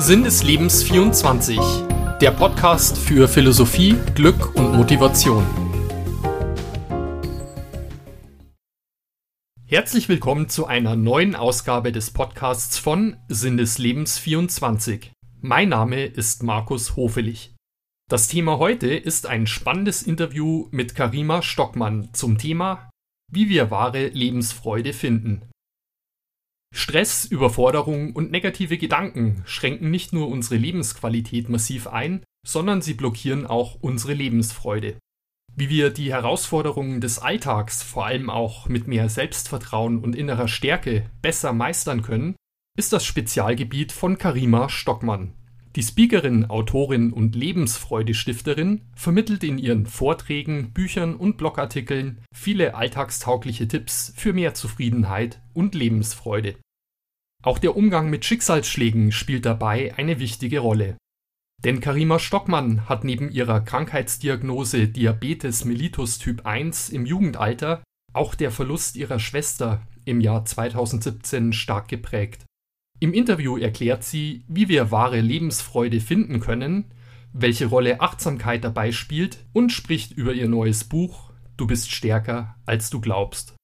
Sinn des Lebens 24, der Podcast für Philosophie, Glück und Motivation. Herzlich willkommen zu einer neuen Ausgabe des Podcasts von Sinn des Lebens 24. Mein Name ist Markus Hofelich. Das Thema heute ist ein spannendes Interview mit Karima Stockmann zum Thema Wie wir wahre Lebensfreude finden. Stress, Überforderung und negative Gedanken schränken nicht nur unsere Lebensqualität massiv ein, sondern sie blockieren auch unsere Lebensfreude. Wie wir die Herausforderungen des Alltags vor allem auch mit mehr Selbstvertrauen und innerer Stärke besser meistern können, ist das Spezialgebiet von Karima Stockmann. Die Speakerin, Autorin und Lebensfreudestifterin vermittelt in ihren Vorträgen, Büchern und Blogartikeln viele alltagstaugliche Tipps für mehr Zufriedenheit und Lebensfreude. Auch der Umgang mit Schicksalsschlägen spielt dabei eine wichtige Rolle. Denn Karima Stockmann hat neben ihrer Krankheitsdiagnose Diabetes mellitus Typ 1 im Jugendalter auch der Verlust ihrer Schwester im Jahr 2017 stark geprägt. Im Interview erklärt sie, wie wir wahre Lebensfreude finden können, welche Rolle Achtsamkeit dabei spielt und spricht über ihr neues Buch Du bist stärker, als du glaubst.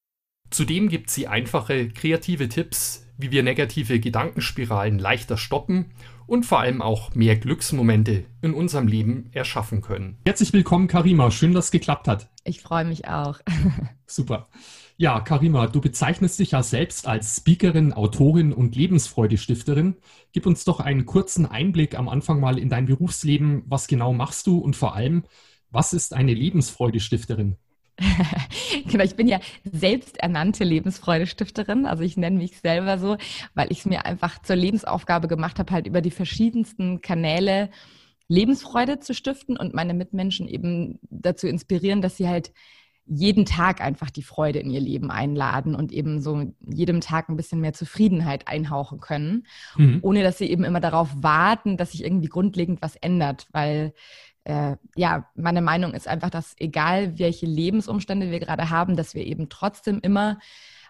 Zudem gibt sie einfache, kreative Tipps, wie wir negative Gedankenspiralen leichter stoppen und vor allem auch mehr Glücksmomente in unserem Leben erschaffen können. Herzlich willkommen, Karima. Schön, dass es geklappt hat. Ich freue mich auch. Super. Ja, Karima, du bezeichnest dich ja selbst als Speakerin, Autorin und Lebensfreudestifterin. Gib uns doch einen kurzen Einblick am Anfang mal in dein Berufsleben. Was genau machst du und vor allem, was ist eine Lebensfreudestifterin? genau, ich bin ja selbsternannte Lebensfreudestifterin. Also ich nenne mich selber so, weil ich es mir einfach zur Lebensaufgabe gemacht habe, halt über die verschiedensten Kanäle Lebensfreude zu stiften und meine Mitmenschen eben dazu inspirieren, dass sie halt jeden Tag einfach die Freude in ihr Leben einladen und eben so jedem Tag ein bisschen mehr Zufriedenheit einhauchen können, mhm. ohne dass sie eben immer darauf warten, dass sich irgendwie grundlegend was ändert, weil äh, ja, meine Meinung ist einfach, dass egal welche Lebensumstände wir gerade haben, dass wir eben trotzdem immer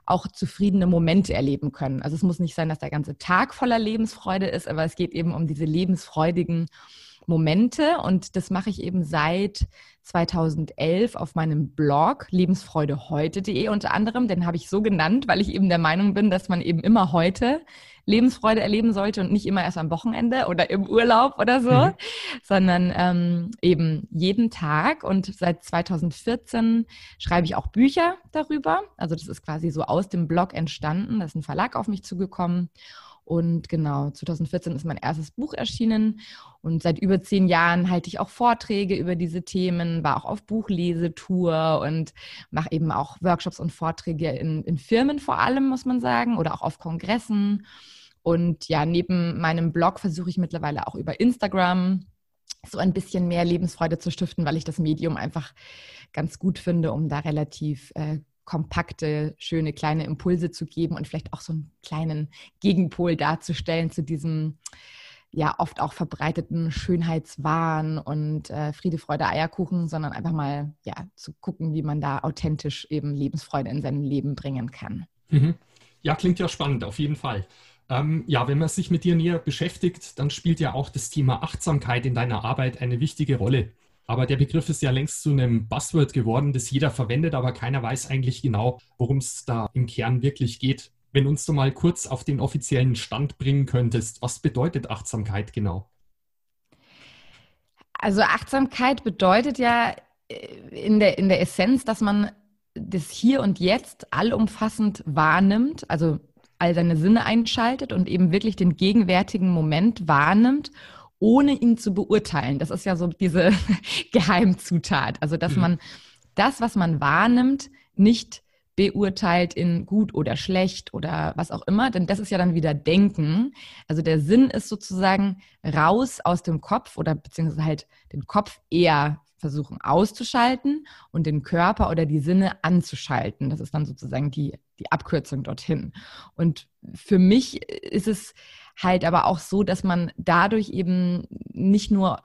auch zufriedene Momente erleben können. Also es muss nicht sein, dass der ganze Tag voller Lebensfreude ist, aber es geht eben um diese lebensfreudigen Momente und das mache ich eben seit 2011 auf meinem Blog lebensfreudeheute.de unter anderem. Den habe ich so genannt, weil ich eben der Meinung bin, dass man eben immer heute Lebensfreude erleben sollte und nicht immer erst am Wochenende oder im Urlaub oder so, mhm. sondern ähm, eben jeden Tag. Und seit 2014 schreibe ich auch Bücher darüber. Also das ist quasi so aus dem Blog entstanden. Da ist ein Verlag auf mich zugekommen. Und genau, 2014 ist mein erstes Buch erschienen und seit über zehn Jahren halte ich auch Vorträge über diese Themen, war auch auf Buchlesetour und mache eben auch Workshops und Vorträge in, in Firmen vor allem, muss man sagen, oder auch auf Kongressen. Und ja, neben meinem Blog versuche ich mittlerweile auch über Instagram so ein bisschen mehr Lebensfreude zu stiften, weil ich das Medium einfach ganz gut finde, um da relativ äh, kompakte, schöne kleine Impulse zu geben und vielleicht auch so einen kleinen Gegenpol darzustellen zu diesem ja oft auch verbreiteten Schönheitswahn und äh, Friede, Freude, Eierkuchen, sondern einfach mal ja zu gucken, wie man da authentisch eben Lebensfreude in sein Leben bringen kann. Mhm. Ja, klingt ja spannend, auf jeden Fall. Ähm, ja, wenn man sich mit dir näher beschäftigt, dann spielt ja auch das Thema Achtsamkeit in deiner Arbeit eine wichtige Rolle. Aber der Begriff ist ja längst zu einem Buzzword geworden, das jeder verwendet, aber keiner weiß eigentlich genau, worum es da im Kern wirklich geht. Wenn uns du mal kurz auf den offiziellen Stand bringen könntest, was bedeutet Achtsamkeit genau? Also Achtsamkeit bedeutet ja äh, in der, in der Essenz, dass man das Hier und Jetzt allumfassend wahrnimmt, also all seine Sinne einschaltet und eben wirklich den gegenwärtigen Moment wahrnimmt ohne ihn zu beurteilen. Das ist ja so diese Geheimzutat. Also, dass mhm. man das, was man wahrnimmt, nicht beurteilt in gut oder schlecht oder was auch immer, denn das ist ja dann wieder Denken. Also der Sinn ist sozusagen raus aus dem Kopf oder beziehungsweise halt den Kopf eher versuchen auszuschalten und den Körper oder die Sinne anzuschalten. Das ist dann sozusagen die, die Abkürzung dorthin. Und für mich ist es halt aber auch so, dass man dadurch eben nicht nur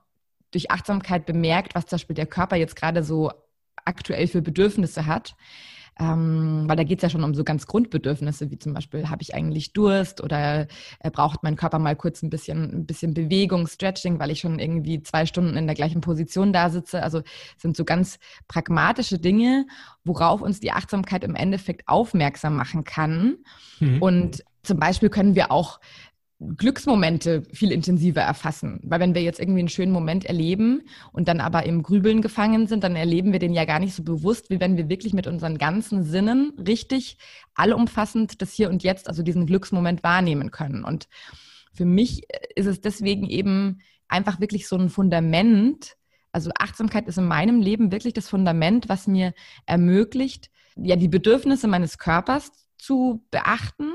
durch Achtsamkeit bemerkt, was zum Beispiel der Körper jetzt gerade so aktuell für Bedürfnisse hat, ähm, weil da geht es ja schon um so ganz Grundbedürfnisse, wie zum Beispiel, habe ich eigentlich Durst oder äh, braucht mein Körper mal kurz ein bisschen, ein bisschen Bewegung, Stretching, weil ich schon irgendwie zwei Stunden in der gleichen Position da sitze. Also sind so ganz pragmatische Dinge, worauf uns die Achtsamkeit im Endeffekt aufmerksam machen kann. Mhm. Und zum Beispiel können wir auch Glücksmomente viel intensiver erfassen. Weil wenn wir jetzt irgendwie einen schönen Moment erleben und dann aber im Grübeln gefangen sind, dann erleben wir den ja gar nicht so bewusst, wie wenn wir wirklich mit unseren ganzen Sinnen richtig allumfassend das Hier und Jetzt, also diesen Glücksmoment wahrnehmen können. Und für mich ist es deswegen eben einfach wirklich so ein Fundament. Also Achtsamkeit ist in meinem Leben wirklich das Fundament, was mir ermöglicht, ja, die Bedürfnisse meines Körpers zu beachten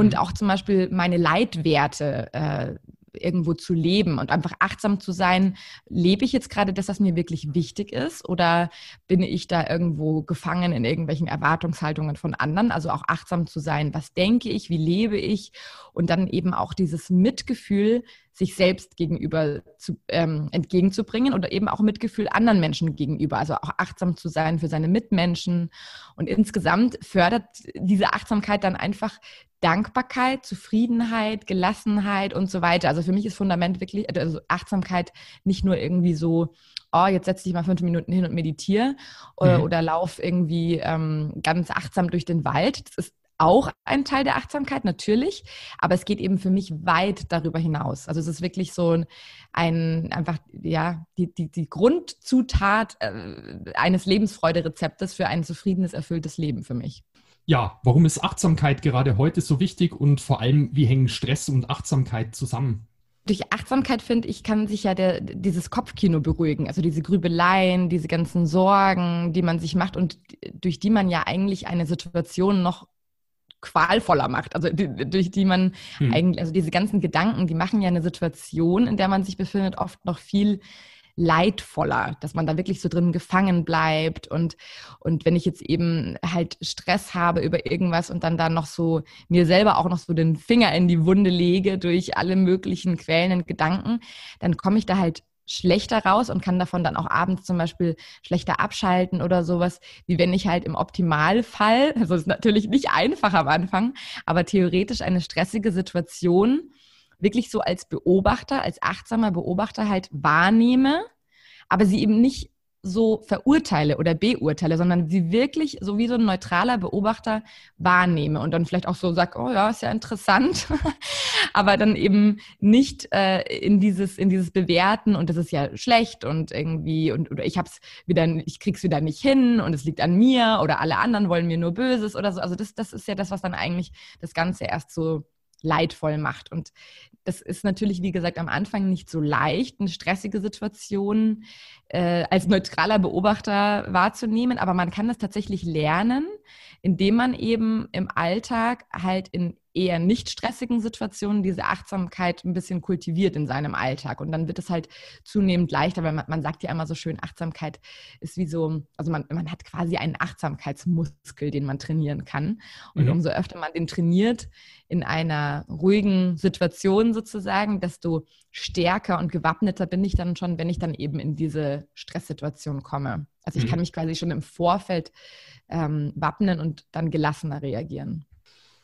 und mhm. auch zum Beispiel meine Leitwerte äh, irgendwo zu leben und einfach achtsam zu sein. Lebe ich jetzt gerade das, was mir wirklich wichtig ist oder bin ich da irgendwo gefangen in irgendwelchen Erwartungshaltungen von anderen? Also auch achtsam zu sein, was denke ich, wie lebe ich und dann eben auch dieses Mitgefühl sich selbst gegenüber zu, ähm, entgegenzubringen oder eben auch Mitgefühl anderen Menschen gegenüber, also auch achtsam zu sein für seine Mitmenschen. Und insgesamt fördert diese Achtsamkeit dann einfach Dankbarkeit, Zufriedenheit, Gelassenheit und so weiter. Also für mich ist Fundament wirklich, also Achtsamkeit nicht nur irgendwie so, oh, jetzt setz dich mal fünf Minuten hin und meditiere oder, mhm. oder lauf irgendwie ähm, ganz achtsam durch den Wald. Das ist auch ein Teil der Achtsamkeit, natürlich, aber es geht eben für mich weit darüber hinaus. Also es ist wirklich so ein, einfach, ja, die, die, die Grundzutat äh, eines Lebensfreuderezeptes für ein zufriedenes, erfülltes Leben für mich. Ja, warum ist Achtsamkeit gerade heute so wichtig und vor allem, wie hängen Stress und Achtsamkeit zusammen? Durch Achtsamkeit, finde ich, kann sich ja der, dieses Kopfkino beruhigen. Also diese Grübeleien, diese ganzen Sorgen, die man sich macht und durch die man ja eigentlich eine Situation noch qualvoller macht, also die, durch die man hm. eigentlich, also diese ganzen Gedanken, die machen ja eine Situation, in der man sich befindet, oft noch viel leidvoller, dass man da wirklich so drin gefangen bleibt und, und wenn ich jetzt eben halt Stress habe über irgendwas und dann da noch so mir selber auch noch so den Finger in die Wunde lege durch alle möglichen quälenden Gedanken, dann komme ich da halt schlechter raus und kann davon dann auch abends zum Beispiel schlechter abschalten oder sowas, wie wenn ich halt im Optimalfall, also es ist natürlich nicht einfach am Anfang, aber theoretisch eine stressige Situation wirklich so als Beobachter, als achtsamer Beobachter halt wahrnehme, aber sie eben nicht so verurteile oder beurteile, sondern sie wirklich so wie so ein neutraler Beobachter wahrnehme und dann vielleicht auch so sag, oh ja, ist ja interessant, aber dann eben nicht äh, in dieses in dieses Bewerten und das ist ja schlecht und irgendwie und oder ich hab's wieder, ich krieg's wieder nicht hin und es liegt an mir oder alle anderen wollen mir nur Böses oder so. Also das das ist ja das, was dann eigentlich das Ganze erst so leidvoll macht. Und das ist natürlich, wie gesagt, am Anfang nicht so leicht, eine stressige Situation äh, als neutraler Beobachter wahrzunehmen, aber man kann das tatsächlich lernen, indem man eben im Alltag halt in eher nicht stressigen Situationen diese Achtsamkeit ein bisschen kultiviert in seinem Alltag. Und dann wird es halt zunehmend leichter, weil man, man sagt ja immer so schön, Achtsamkeit ist wie so, also man, man hat quasi einen Achtsamkeitsmuskel, den man trainieren kann. Und mhm. umso öfter man den trainiert in einer ruhigen Situation sozusagen, desto stärker und gewappneter bin ich dann schon, wenn ich dann eben in diese Stresssituation komme. Also ich mhm. kann mich quasi schon im Vorfeld ähm, wappnen und dann gelassener reagieren.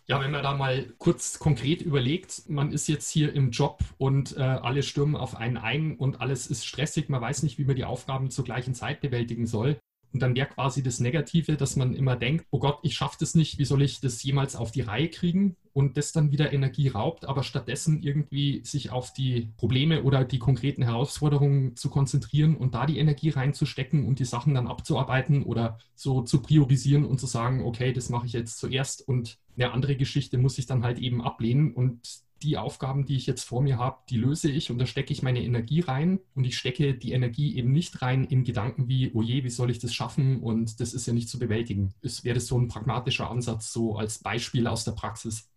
Ja, wenn man da mal kurz konkret überlegt, man ist jetzt hier im Job und äh, alle stürmen auf einen ein und alles ist stressig, man weiß nicht, wie man die Aufgaben zur gleichen Zeit bewältigen soll. Und dann wäre quasi das Negative, dass man immer denkt, oh Gott, ich schaffe das nicht, wie soll ich das jemals auf die Reihe kriegen? Und das dann wieder Energie raubt, aber stattdessen irgendwie sich auf die Probleme oder die konkreten Herausforderungen zu konzentrieren und da die Energie reinzustecken und die Sachen dann abzuarbeiten oder so zu priorisieren und zu sagen, okay, das mache ich jetzt zuerst und eine andere Geschichte muss ich dann halt eben ablehnen und die Aufgaben, die ich jetzt vor mir habe, die löse ich und da stecke ich meine Energie rein und ich stecke die Energie eben nicht rein in Gedanken wie, oh je, wie soll ich das schaffen und das ist ja nicht zu bewältigen. Es wäre so ein pragmatischer Ansatz, so als Beispiel aus der Praxis.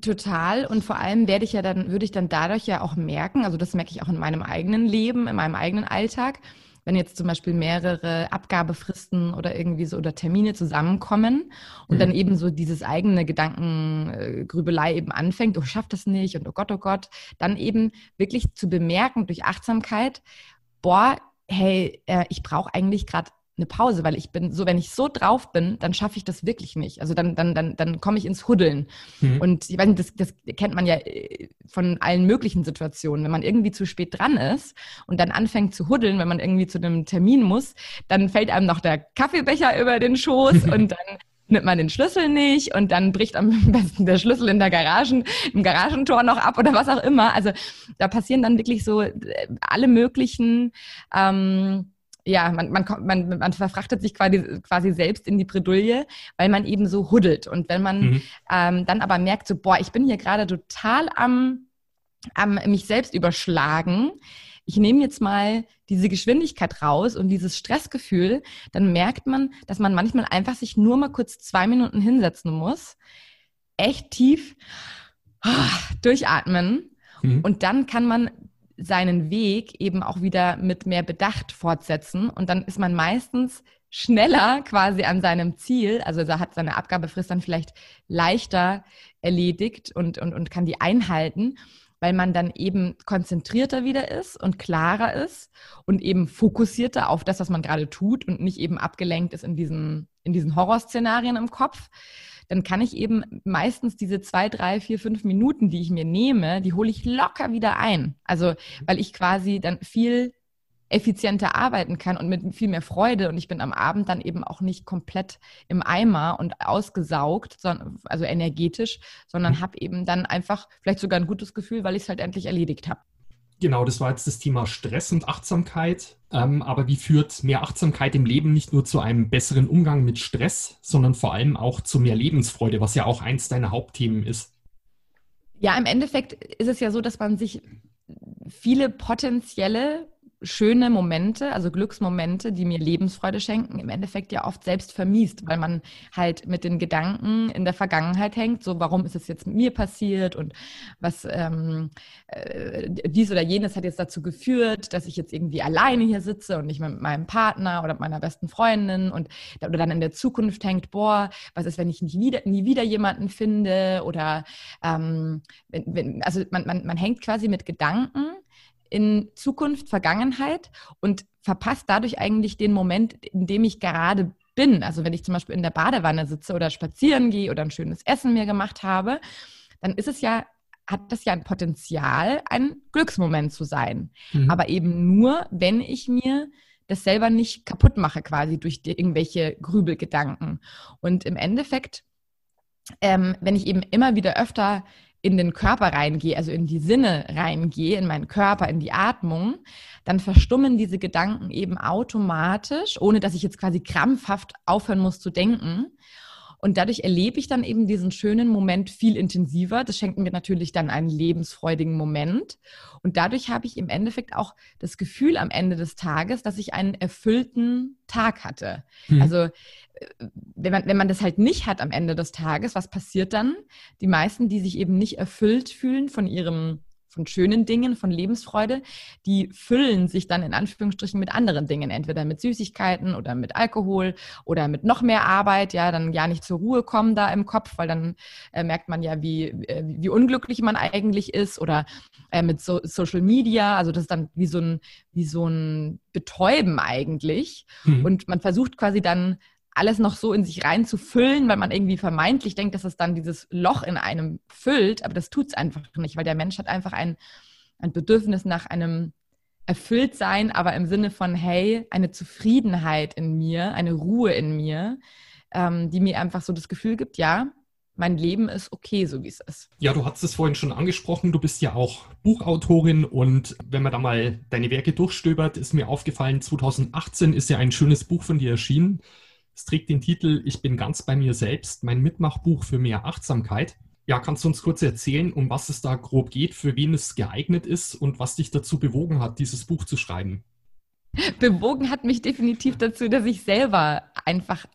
Total. Und vor allem werde ich ja dann, würde ich dann dadurch ja auch merken, also das merke ich auch in meinem eigenen Leben, in meinem eigenen Alltag, wenn jetzt zum Beispiel mehrere Abgabefristen oder irgendwie so oder Termine zusammenkommen und mhm. dann eben so dieses eigene Gedankengrübelei eben anfängt, oh, ich schaff das nicht und oh Gott, oh Gott, dann eben wirklich zu bemerken durch Achtsamkeit, boah, hey, äh, ich brauche eigentlich gerade eine Pause, weil ich bin so, wenn ich so drauf bin, dann schaffe ich das wirklich nicht. Also dann, dann, dann, dann komme ich ins Huddeln. Mhm. Und ich weiß nicht, das, das kennt man ja äh, von allen möglichen Situationen. Wenn man irgendwie zu spät dran ist und dann anfängt zu huddeln, wenn man irgendwie zu einem Termin muss, dann fällt einem noch der Kaffeebecher über den Schoß und dann nimmt man den Schlüssel nicht und dann bricht am besten der Schlüssel in der Garagen, im Garagentor noch ab oder was auch immer. Also da passieren dann wirklich so äh, alle möglichen ähm, ja, man, man, man, man verfrachtet sich quasi, quasi selbst in die Bredouille, weil man eben so huddelt. Und wenn man mhm. ähm, dann aber merkt, so, boah, ich bin hier gerade total am, am mich selbst überschlagen, ich nehme jetzt mal diese Geschwindigkeit raus und dieses Stressgefühl, dann merkt man, dass man manchmal einfach sich nur mal kurz zwei Minuten hinsetzen muss, echt tief oh, durchatmen mhm. und dann kann man seinen Weg eben auch wieder mit mehr Bedacht fortsetzen. Und dann ist man meistens schneller quasi an seinem Ziel, also er hat seine Abgabefrist dann vielleicht leichter erledigt und, und, und kann die einhalten, weil man dann eben konzentrierter wieder ist und klarer ist und eben fokussierter auf das, was man gerade tut und nicht eben abgelenkt ist in diesen, in diesen Horrorszenarien im Kopf dann kann ich eben meistens diese zwei, drei, vier, fünf Minuten, die ich mir nehme, die hole ich locker wieder ein. Also, weil ich quasi dann viel effizienter arbeiten kann und mit viel mehr Freude und ich bin am Abend dann eben auch nicht komplett im Eimer und ausgesaugt, sondern, also energetisch, sondern mhm. habe eben dann einfach vielleicht sogar ein gutes Gefühl, weil ich es halt endlich erledigt habe. Genau, das war jetzt das Thema Stress und Achtsamkeit. Ähm, aber wie führt mehr Achtsamkeit im Leben nicht nur zu einem besseren Umgang mit Stress, sondern vor allem auch zu mehr Lebensfreude, was ja auch eins deiner Hauptthemen ist? Ja, im Endeffekt ist es ja so, dass man sich viele potenzielle schöne Momente, also Glücksmomente, die mir Lebensfreude schenken, im Endeffekt ja oft selbst vermiest, weil man halt mit den Gedanken in der Vergangenheit hängt, so warum ist es jetzt mit mir passiert und was ähm, äh, dies oder jenes hat jetzt dazu geführt, dass ich jetzt irgendwie alleine hier sitze und nicht mehr mit meinem Partner oder meiner besten Freundin und oder dann in der Zukunft hängt, boah, was ist, wenn ich nicht wieder, nie wieder jemanden finde oder ähm, wenn, wenn, also man, man, man hängt quasi mit Gedanken in Zukunft, Vergangenheit und verpasst dadurch eigentlich den Moment, in dem ich gerade bin. Also wenn ich zum Beispiel in der Badewanne sitze oder spazieren gehe oder ein schönes Essen mir gemacht habe, dann ist es ja hat das ja ein Potenzial, ein Glücksmoment zu sein. Mhm. Aber eben nur, wenn ich mir das selber nicht kaputt mache, quasi durch irgendwelche Grübelgedanken. Und im Endeffekt, ähm, wenn ich eben immer wieder öfter in den Körper reingehe, also in die Sinne reingehe, in meinen Körper, in die Atmung, dann verstummen diese Gedanken eben automatisch, ohne dass ich jetzt quasi krampfhaft aufhören muss zu denken. Und dadurch erlebe ich dann eben diesen schönen Moment viel intensiver. Das schenkt mir natürlich dann einen lebensfreudigen Moment. Und dadurch habe ich im Endeffekt auch das Gefühl am Ende des Tages, dass ich einen erfüllten Tag hatte. Mhm. Also äh, wenn man, wenn man das halt nicht hat am Ende des Tages, was passiert dann? Die meisten, die sich eben nicht erfüllt fühlen von ihrem von schönen Dingen, von Lebensfreude, die füllen sich dann in Anführungsstrichen mit anderen Dingen, entweder mit Süßigkeiten oder mit Alkohol oder mit noch mehr Arbeit, ja, dann ja nicht zur Ruhe kommen da im Kopf, weil dann äh, merkt man ja, wie, äh, wie unglücklich man eigentlich ist oder äh, mit so Social Media, also das ist dann wie so ein, wie so ein Betäuben eigentlich mhm. und man versucht quasi dann alles noch so in sich reinzufüllen, weil man irgendwie vermeintlich denkt, dass es dann dieses Loch in einem füllt, aber das tut es einfach nicht, weil der Mensch hat einfach ein, ein Bedürfnis nach einem Erfülltsein, aber im Sinne von, hey, eine Zufriedenheit in mir, eine Ruhe in mir, ähm, die mir einfach so das Gefühl gibt, ja, mein Leben ist okay, so wie es ist. Ja, du hast es vorhin schon angesprochen, du bist ja auch Buchautorin und wenn man da mal deine Werke durchstöbert, ist mir aufgefallen, 2018 ist ja ein schönes Buch von dir erschienen. Es trägt den Titel Ich bin ganz bei mir selbst, mein Mitmachbuch für mehr Achtsamkeit. Ja, kannst du uns kurz erzählen, um was es da grob geht, für wen es geeignet ist und was dich dazu bewogen hat, dieses Buch zu schreiben? Bewogen hat mich definitiv dazu, dass ich selber einfach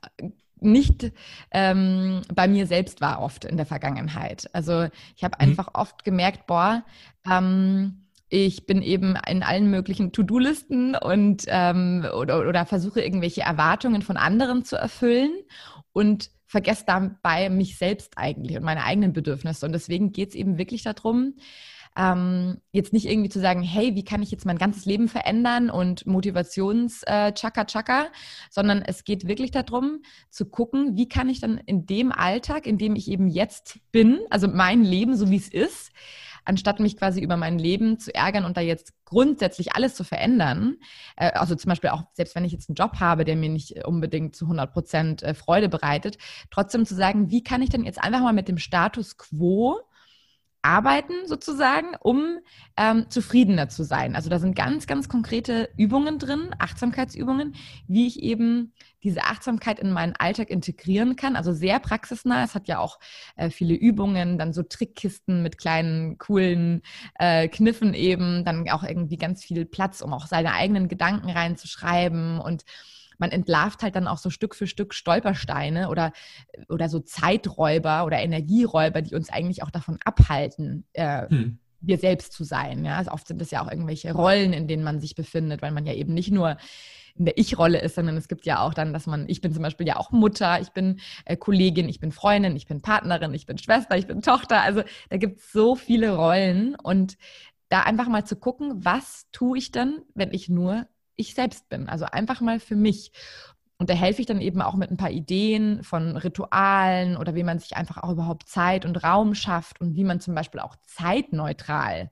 nicht ähm, bei mir selbst war oft in der Vergangenheit. Also ich habe mhm. einfach oft gemerkt, boah, ähm, ich bin eben in allen möglichen To-Do-Listen und ähm, oder, oder versuche irgendwelche Erwartungen von anderen zu erfüllen und vergesse dabei mich selbst eigentlich und meine eigenen Bedürfnisse. Und deswegen geht es eben wirklich darum, ähm, jetzt nicht irgendwie zu sagen, hey, wie kann ich jetzt mein ganzes Leben verändern und Motivations-Chaka-Chaka, äh, sondern es geht wirklich darum, zu gucken, wie kann ich dann in dem Alltag, in dem ich eben jetzt bin, also mein Leben, so wie es ist, anstatt mich quasi über mein Leben zu ärgern und da jetzt grundsätzlich alles zu verändern, äh, also zum Beispiel auch, selbst wenn ich jetzt einen Job habe, der mir nicht unbedingt zu 100 Prozent äh, Freude bereitet, trotzdem zu sagen, wie kann ich denn jetzt einfach mal mit dem Status quo arbeiten sozusagen, um ähm, zufriedener zu sein. Also da sind ganz, ganz konkrete Übungen drin, Achtsamkeitsübungen, wie ich eben diese Achtsamkeit in meinen Alltag integrieren kann. Also sehr praxisnah. Es hat ja auch äh, viele Übungen, dann so Trickkisten mit kleinen, coolen äh, Kniffen eben, dann auch irgendwie ganz viel Platz, um auch seine eigenen Gedanken reinzuschreiben und man entlarvt halt dann auch so Stück für Stück Stolpersteine oder, oder so Zeiträuber oder Energieräuber, die uns eigentlich auch davon abhalten, äh, hm. wir selbst zu sein. Ja? Also oft sind das ja auch irgendwelche Rollen, in denen man sich befindet, weil man ja eben nicht nur in der Ich-Rolle ist, sondern es gibt ja auch dann, dass man, ich bin zum Beispiel ja auch Mutter, ich bin äh, Kollegin, ich bin Freundin, ich bin Partnerin, ich bin Schwester, ich bin Tochter. Also da gibt es so viele Rollen und da einfach mal zu gucken, was tue ich denn, wenn ich nur ich selbst bin. Also einfach mal für mich. Und da helfe ich dann eben auch mit ein paar Ideen von Ritualen oder wie man sich einfach auch überhaupt Zeit und Raum schafft und wie man zum Beispiel auch zeitneutral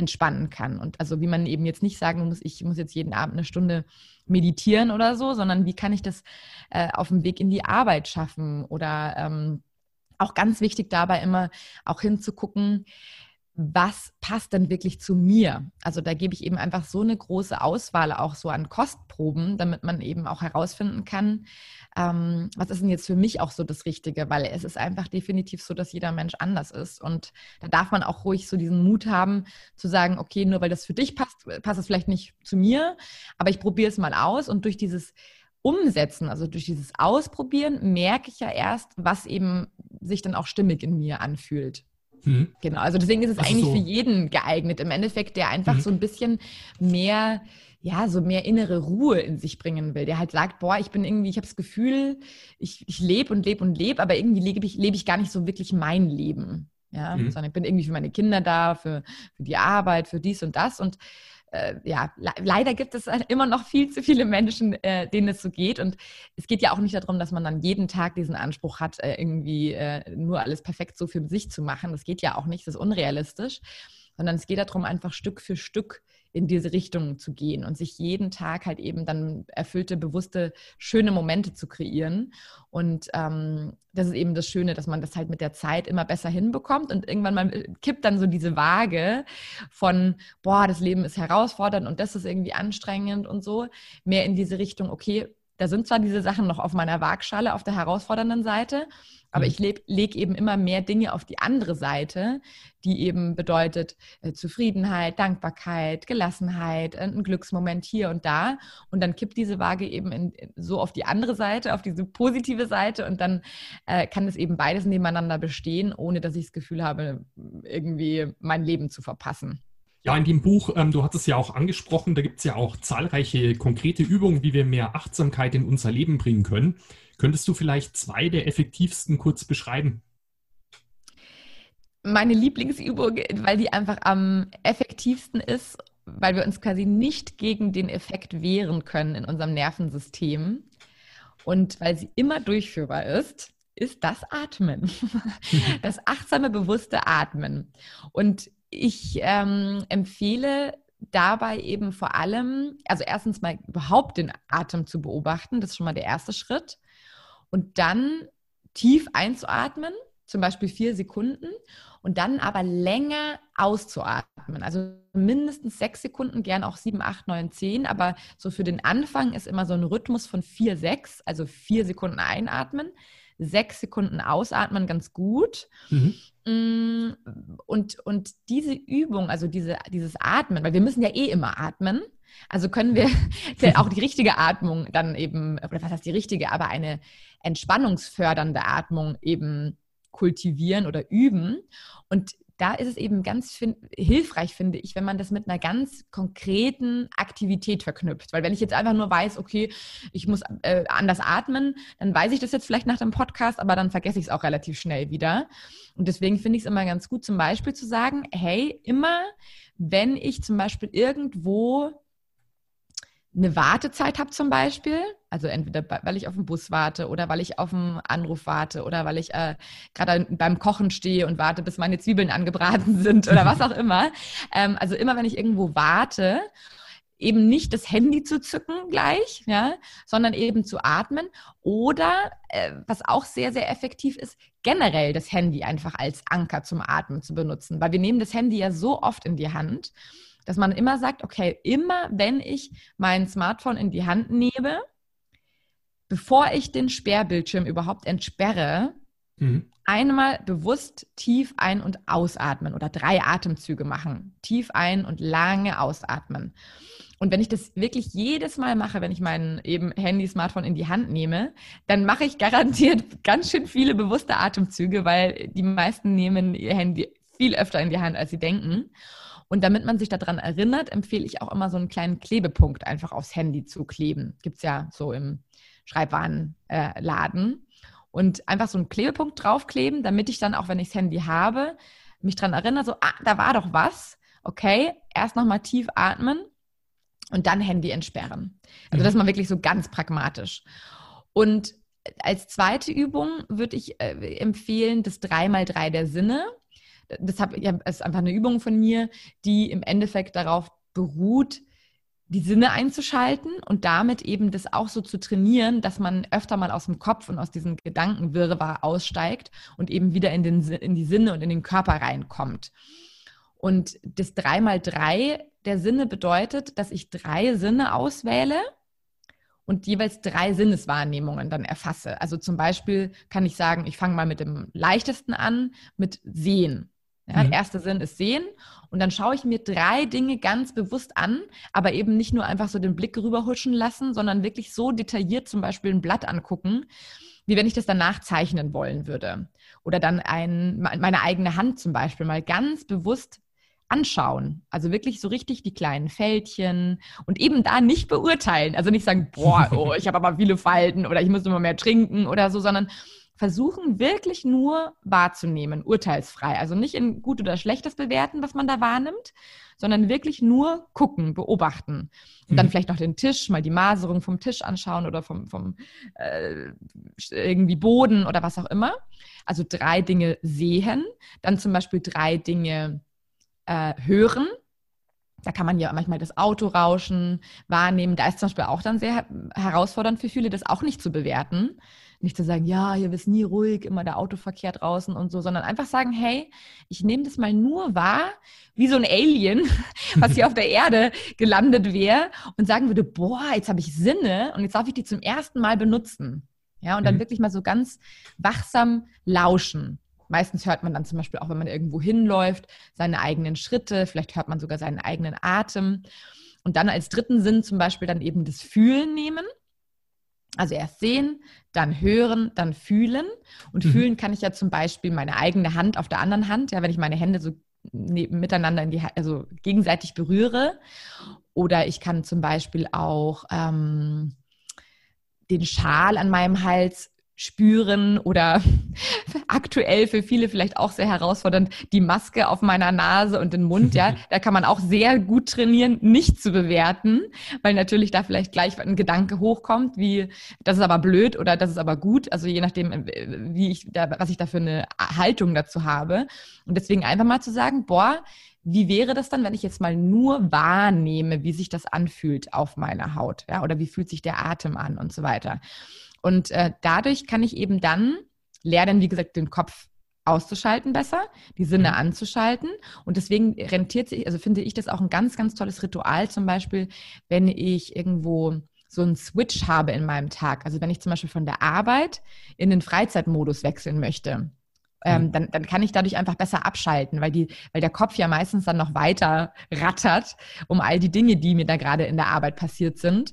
entspannen kann. Und also wie man eben jetzt nicht sagen muss, ich muss jetzt jeden Abend eine Stunde meditieren oder so, sondern wie kann ich das äh, auf dem Weg in die Arbeit schaffen oder ähm, auch ganz wichtig dabei immer auch hinzugucken, was passt denn wirklich zu mir? Also da gebe ich eben einfach so eine große Auswahl auch so an Kostproben, damit man eben auch herausfinden kann, ähm, was ist denn jetzt für mich auch so das Richtige? Weil es ist einfach definitiv so, dass jeder Mensch anders ist. Und da darf man auch ruhig so diesen Mut haben, zu sagen, okay, nur weil das für dich passt, passt es vielleicht nicht zu mir, aber ich probiere es mal aus und durch dieses Umsetzen, also durch dieses Ausprobieren, merke ich ja erst, was eben sich dann auch stimmig in mir anfühlt. Mhm. Genau, also deswegen ist es also eigentlich so. für jeden geeignet. Im Endeffekt, der einfach mhm. so ein bisschen mehr, ja, so mehr innere Ruhe in sich bringen will. Der halt sagt, boah, ich bin irgendwie, ich habe das Gefühl, ich, ich lebe und lebe und lebe, aber irgendwie lebe ich, lebe ich gar nicht so wirklich mein Leben. Ja, mhm. sondern ich bin irgendwie für meine Kinder da, für, für die Arbeit, für dies und das. Und äh, ja, le leider gibt es immer noch viel zu viele Menschen, äh, denen es so geht. Und es geht ja auch nicht darum, dass man dann jeden Tag diesen Anspruch hat, äh, irgendwie äh, nur alles perfekt so für sich zu machen. Das geht ja auch nicht, das ist unrealistisch sondern es geht darum, einfach Stück für Stück in diese Richtung zu gehen und sich jeden Tag halt eben dann erfüllte, bewusste, schöne Momente zu kreieren. Und ähm, das ist eben das Schöne, dass man das halt mit der Zeit immer besser hinbekommt und irgendwann mal kippt dann so diese Waage von, boah, das Leben ist herausfordernd und das ist irgendwie anstrengend und so, mehr in diese Richtung, okay, da sind zwar diese Sachen noch auf meiner Waagschale auf der herausfordernden Seite, aber mhm. ich lege eben immer mehr Dinge auf die andere Seite, die eben bedeutet äh, Zufriedenheit, Dankbarkeit, Gelassenheit, äh, ein Glücksmoment hier und da. Und dann kippt diese Waage eben in, so auf die andere Seite, auf diese positive Seite. Und dann äh, kann es eben beides nebeneinander bestehen, ohne dass ich das Gefühl habe, irgendwie mein Leben zu verpassen. Ja, in dem Buch, ähm, du hattest ja auch angesprochen, da gibt es ja auch zahlreiche konkrete Übungen, wie wir mehr Achtsamkeit in unser Leben bringen können. Könntest du vielleicht zwei der effektivsten kurz beschreiben? Meine Lieblingsübung, weil die einfach am effektivsten ist, weil wir uns quasi nicht gegen den Effekt wehren können in unserem Nervensystem und weil sie immer durchführbar ist, ist das Atmen. Das achtsame, bewusste Atmen. Und ich ähm, empfehle dabei eben vor allem, also erstens mal überhaupt den Atem zu beobachten, das ist schon mal der erste Schritt. Und dann tief einzuatmen, zum Beispiel vier Sekunden, und dann aber länger auszuatmen. Also mindestens sechs Sekunden, gern auch sieben, acht, neun, zehn. Aber so für den Anfang ist immer so ein Rhythmus von vier, sechs, also vier Sekunden einatmen, sechs Sekunden ausatmen, ganz gut. Mhm. Mm, und, und diese Übung, also diese, dieses Atmen, weil wir müssen ja eh immer atmen, also können wir auch die richtige Atmung dann eben, oder was heißt die richtige, aber eine entspannungsfördernde Atmung eben kultivieren oder üben. Und da ist es eben ganz fin hilfreich, finde ich, wenn man das mit einer ganz konkreten Aktivität verknüpft. Weil wenn ich jetzt einfach nur weiß, okay, ich muss äh, anders atmen, dann weiß ich das jetzt vielleicht nach dem Podcast, aber dann vergesse ich es auch relativ schnell wieder. Und deswegen finde ich es immer ganz gut, zum Beispiel zu sagen, hey, immer wenn ich zum Beispiel irgendwo eine Wartezeit habe zum Beispiel, also entweder weil ich auf den Bus warte oder weil ich auf einen Anruf warte oder weil ich äh, gerade beim Kochen stehe und warte, bis meine Zwiebeln angebraten sind oder was auch immer. Ähm, also immer wenn ich irgendwo warte, eben nicht das Handy zu zücken gleich, ja, sondern eben zu atmen oder äh, was auch sehr sehr effektiv ist, generell das Handy einfach als Anker zum Atmen zu benutzen, weil wir nehmen das Handy ja so oft in die Hand dass man immer sagt, okay, immer wenn ich mein Smartphone in die Hand nehme, bevor ich den Sperrbildschirm überhaupt entsperre, mhm. einmal bewusst tief ein- und ausatmen oder drei Atemzüge machen. Tief ein- und lange ausatmen. Und wenn ich das wirklich jedes Mal mache, wenn ich mein eben Handy, Smartphone in die Hand nehme, dann mache ich garantiert ganz schön viele bewusste Atemzüge, weil die meisten nehmen ihr Handy viel öfter in die Hand, als sie denken. Und damit man sich daran erinnert, empfehle ich auch immer so einen kleinen Klebepunkt einfach aufs Handy zu kleben. Gibt es ja so im Schreibwarenladen. Äh, und einfach so einen Klebepunkt draufkleben, damit ich dann auch, wenn ich das Handy habe, mich daran erinnere, so, ah, da war doch was. Okay, erst nochmal tief atmen und dann Handy entsperren. Also das ist mal wirklich so ganz pragmatisch. Und als zweite Übung würde ich äh, empfehlen, das 3x3 der Sinne das hab, ja, ist einfach eine Übung von mir, die im Endeffekt darauf beruht, die Sinne einzuschalten und damit eben das auch so zu trainieren, dass man öfter mal aus dem Kopf und aus diesem Gedankenwirrwarr aussteigt und eben wieder in, den, in die Sinne und in den Körper reinkommt. Und das 3x3 der Sinne bedeutet, dass ich drei Sinne auswähle und jeweils drei Sinneswahrnehmungen dann erfasse. Also zum Beispiel kann ich sagen, ich fange mal mit dem leichtesten an, mit Sehen. Ja, mhm. Der erste Sinn ist Sehen. Und dann schaue ich mir drei Dinge ganz bewusst an, aber eben nicht nur einfach so den Blick rüberhuschen lassen, sondern wirklich so detailliert zum Beispiel ein Blatt angucken, wie wenn ich das danach zeichnen wollen würde. Oder dann ein, meine eigene Hand zum Beispiel mal ganz bewusst anschauen. Also wirklich so richtig die kleinen Fältchen und eben da nicht beurteilen. Also nicht sagen, boah, oh, ich habe aber viele Falten oder ich muss immer mehr trinken oder so, sondern versuchen wirklich nur wahrzunehmen, urteilsfrei. Also nicht in gut oder schlechtes bewerten, was man da wahrnimmt, sondern wirklich nur gucken, beobachten. Und dann mhm. vielleicht noch den Tisch, mal die Maserung vom Tisch anschauen oder vom, vom äh, irgendwie Boden oder was auch immer. Also drei Dinge sehen, dann zum Beispiel drei Dinge äh, hören. Da kann man ja manchmal das Autorauschen wahrnehmen. Da ist zum Beispiel auch dann sehr herausfordernd für viele, das auch nicht zu bewerten nicht zu sagen, ja, hier ist nie ruhig, immer der Autoverkehr draußen und so, sondern einfach sagen, hey, ich nehme das mal nur wahr, wie so ein Alien, was hier auf der Erde gelandet wäre und sagen würde, boah, jetzt habe ich Sinne und jetzt darf ich die zum ersten Mal benutzen. Ja, und dann mhm. wirklich mal so ganz wachsam lauschen. Meistens hört man dann zum Beispiel auch, wenn man irgendwo hinläuft, seine eigenen Schritte, vielleicht hört man sogar seinen eigenen Atem. Und dann als dritten Sinn zum Beispiel dann eben das Fühlen nehmen. Also erst sehen, dann hören, dann fühlen. Und mhm. fühlen kann ich ja zum Beispiel meine eigene Hand auf der anderen Hand, ja, wenn ich meine Hände so miteinander in die, also gegenseitig berühre. Oder ich kann zum Beispiel auch ähm, den Schal an meinem Hals spüren oder aktuell für viele vielleicht auch sehr herausfordernd die Maske auf meiner Nase und den Mund, ja, da kann man auch sehr gut trainieren, nicht zu bewerten, weil natürlich da vielleicht gleich ein Gedanke hochkommt, wie das ist aber blöd oder das ist aber gut, also je nachdem, wie ich da, was ich da für eine Haltung dazu habe. Und deswegen einfach mal zu sagen, boah, wie wäre das dann, wenn ich jetzt mal nur wahrnehme, wie sich das anfühlt auf meiner Haut, ja, oder wie fühlt sich der Atem an und so weiter. Und äh, dadurch kann ich eben dann lernen, wie gesagt, den Kopf auszuschalten besser, die Sinne mhm. anzuschalten. Und deswegen rentiert sich, also finde ich das auch ein ganz, ganz tolles Ritual, zum Beispiel, wenn ich irgendwo so einen Switch habe in meinem Tag. Also wenn ich zum Beispiel von der Arbeit in den Freizeitmodus wechseln möchte. Ähm, mhm. dann, dann kann ich dadurch einfach besser abschalten, weil, die, weil der Kopf ja meistens dann noch weiter rattert um all die Dinge, die mir da gerade in der Arbeit passiert sind.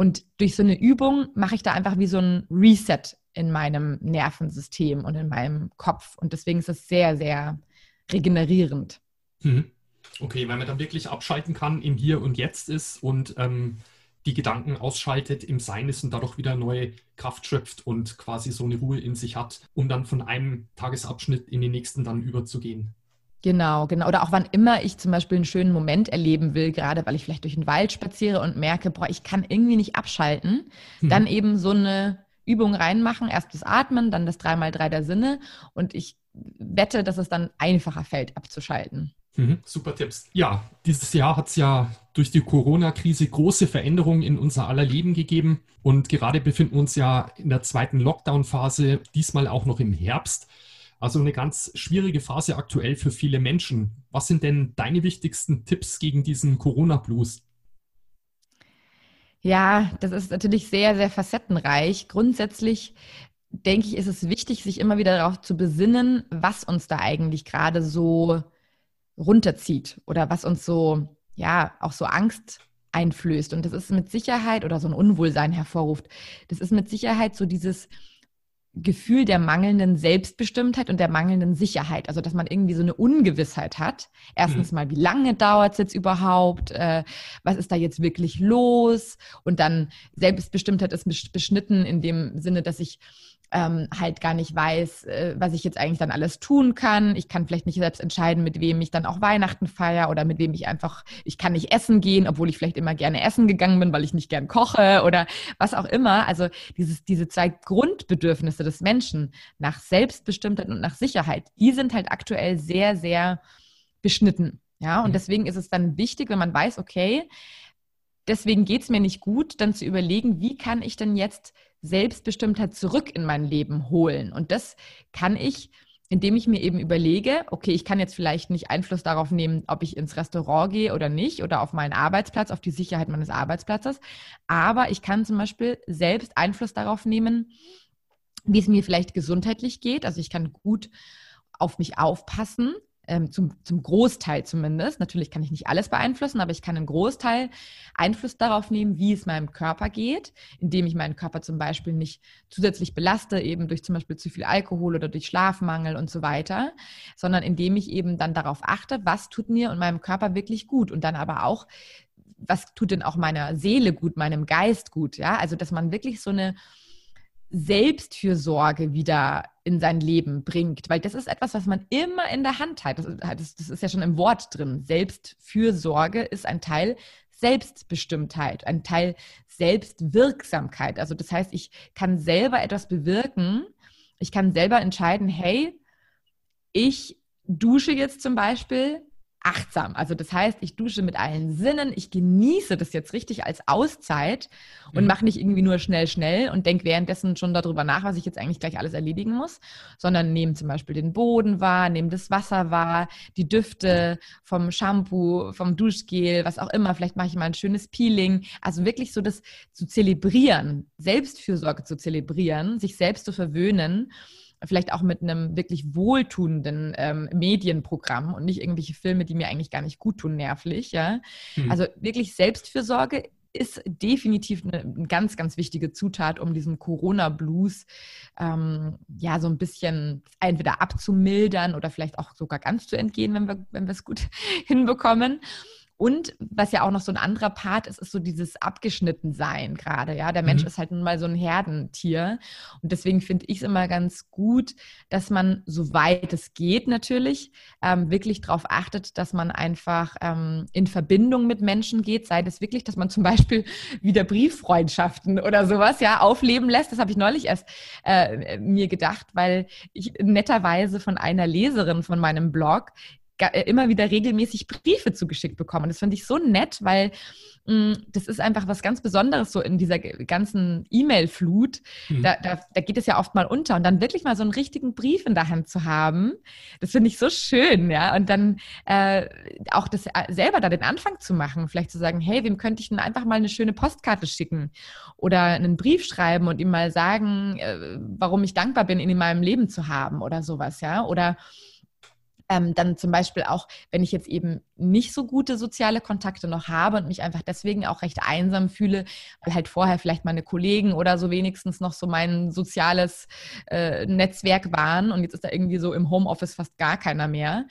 Und durch so eine Übung mache ich da einfach wie so ein Reset in meinem Nervensystem und in meinem Kopf. Und deswegen ist es sehr, sehr regenerierend. Mhm. Okay, wenn man dann wirklich abschalten kann, im Hier und Jetzt ist und ähm, die Gedanken ausschaltet, im Sein ist und dadurch wieder neue Kraft schöpft und quasi so eine Ruhe in sich hat, um dann von einem Tagesabschnitt in den nächsten dann überzugehen. Genau, genau. Oder auch wann immer ich zum Beispiel einen schönen Moment erleben will, gerade weil ich vielleicht durch den Wald spaziere und merke, boah, ich kann irgendwie nicht abschalten, hm. dann eben so eine Übung reinmachen. Erst das Atmen, dann das 3x3 der Sinne. Und ich wette, dass es dann einfacher fällt, abzuschalten. Mhm, super Tipps. Ja, dieses Jahr hat es ja durch die Corona-Krise große Veränderungen in unser aller Leben gegeben. Und gerade befinden wir uns ja in der zweiten Lockdown-Phase, diesmal auch noch im Herbst. Also eine ganz schwierige Phase aktuell für viele Menschen. Was sind denn deine wichtigsten Tipps gegen diesen Corona-Blues? Ja, das ist natürlich sehr, sehr facettenreich. Grundsätzlich denke ich, ist es wichtig, sich immer wieder darauf zu besinnen, was uns da eigentlich gerade so runterzieht oder was uns so, ja, auch so Angst einflößt. Und das ist mit Sicherheit oder so ein Unwohlsein hervorruft. Das ist mit Sicherheit so dieses Gefühl der mangelnden Selbstbestimmtheit und der mangelnden Sicherheit. Also, dass man irgendwie so eine Ungewissheit hat. Erstens mhm. mal, wie lange dauert es jetzt überhaupt? Äh, was ist da jetzt wirklich los? Und dann Selbstbestimmtheit ist beschnitten in dem Sinne, dass ich ähm, halt gar nicht weiß, äh, was ich jetzt eigentlich dann alles tun kann. Ich kann vielleicht nicht selbst entscheiden, mit wem ich dann auch Weihnachten feiere oder mit wem ich einfach, ich kann nicht essen gehen, obwohl ich vielleicht immer gerne essen gegangen bin, weil ich nicht gern koche oder was auch immer. Also dieses, diese zwei Grundbedürfnisse des Menschen nach Selbstbestimmtheit und nach Sicherheit, die sind halt aktuell sehr, sehr beschnitten. Ja, und deswegen ist es dann wichtig, wenn man weiß, okay, deswegen geht es mir nicht gut, dann zu überlegen, wie kann ich denn jetzt Selbstbestimmtheit zurück in mein Leben holen. Und das kann ich, indem ich mir eben überlege, okay, ich kann jetzt vielleicht nicht Einfluss darauf nehmen, ob ich ins Restaurant gehe oder nicht oder auf meinen Arbeitsplatz, auf die Sicherheit meines Arbeitsplatzes. Aber ich kann zum Beispiel selbst Einfluss darauf nehmen, wie es mir vielleicht gesundheitlich geht. Also ich kann gut auf mich aufpassen ähm, zum, zum Großteil zumindest. Natürlich kann ich nicht alles beeinflussen, aber ich kann einen Großteil Einfluss darauf nehmen, wie es meinem Körper geht, indem ich meinen Körper zum Beispiel nicht zusätzlich belaste, eben durch zum Beispiel zu viel Alkohol oder durch Schlafmangel und so weiter, sondern indem ich eben dann darauf achte, was tut mir und meinem Körper wirklich gut und dann aber auch, was tut denn auch meiner Seele gut, meinem Geist gut, ja, also dass man wirklich so eine Selbstfürsorge wieder in sein Leben bringt, weil das ist etwas, was man immer in der Hand hat. Das ist, das ist ja schon im Wort drin. Selbstfürsorge ist ein Teil Selbstbestimmtheit, ein Teil Selbstwirksamkeit. Also das heißt, ich kann selber etwas bewirken. Ich kann selber entscheiden, hey, ich dusche jetzt zum Beispiel achtsam. Also das heißt, ich dusche mit allen Sinnen, ich genieße das jetzt richtig als Auszeit und mhm. mache nicht irgendwie nur schnell, schnell und denke währenddessen schon darüber nach, was ich jetzt eigentlich gleich alles erledigen muss, sondern nehme zum Beispiel den Boden wahr, nehme das Wasser wahr, die Düfte vom Shampoo, vom Duschgel, was auch immer. Vielleicht mache ich mal ein schönes Peeling. Also wirklich so das zu zelebrieren, Selbstfürsorge zu zelebrieren, sich selbst zu verwöhnen vielleicht auch mit einem wirklich wohltuenden ähm, Medienprogramm und nicht irgendwelche Filme, die mir eigentlich gar nicht gut tun, nervlich. Ja? Mhm. Also wirklich Selbstfürsorge ist definitiv eine, eine, ganz, ganz wichtige Zutat, um diesem Corona-Blues ähm, ja so ein bisschen entweder abzumildern oder vielleicht auch sogar ganz zu entgehen, wenn wir wenn wir es gut hinbekommen. Und was ja auch noch so ein anderer Part ist, ist so dieses Abgeschnittensein gerade. Ja, der Mensch mhm. ist halt nun mal so ein Herdentier. Und deswegen finde ich es immer ganz gut, dass man, soweit es geht natürlich, ähm, wirklich darauf achtet, dass man einfach ähm, in Verbindung mit Menschen geht. Sei das wirklich, dass man zum Beispiel wieder Brieffreundschaften oder sowas ja aufleben lässt. Das habe ich neulich erst äh, mir gedacht, weil ich netterweise von einer Leserin von meinem Blog immer wieder regelmäßig Briefe zugeschickt bekommen. das fand ich so nett, weil mh, mm, das ist einfach was ganz Besonderes so in dieser ganzen E-Mail-Flut. Mhm. Da, da, da, geht es ja oft mal unter. Und dann wirklich mal so einen richtigen Brief in der Hand zu haben, das finde ich so schön, ja. Und dann äh, auch das äh, selber da den Anfang zu machen, vielleicht zu sagen, hey, wem könnte ich denn einfach mal eine schöne Postkarte schicken oder einen Brief schreiben und ihm mal sagen, äh, warum ich dankbar bin, ihn in meinem Leben zu haben oder sowas, ja. Oder ähm, dann zum Beispiel auch, wenn ich jetzt eben nicht so gute soziale Kontakte noch habe und mich einfach deswegen auch recht einsam fühle, weil halt vorher vielleicht meine Kollegen oder so wenigstens noch so mein soziales äh, Netzwerk waren und jetzt ist da irgendwie so im Homeoffice fast gar keiner mehr,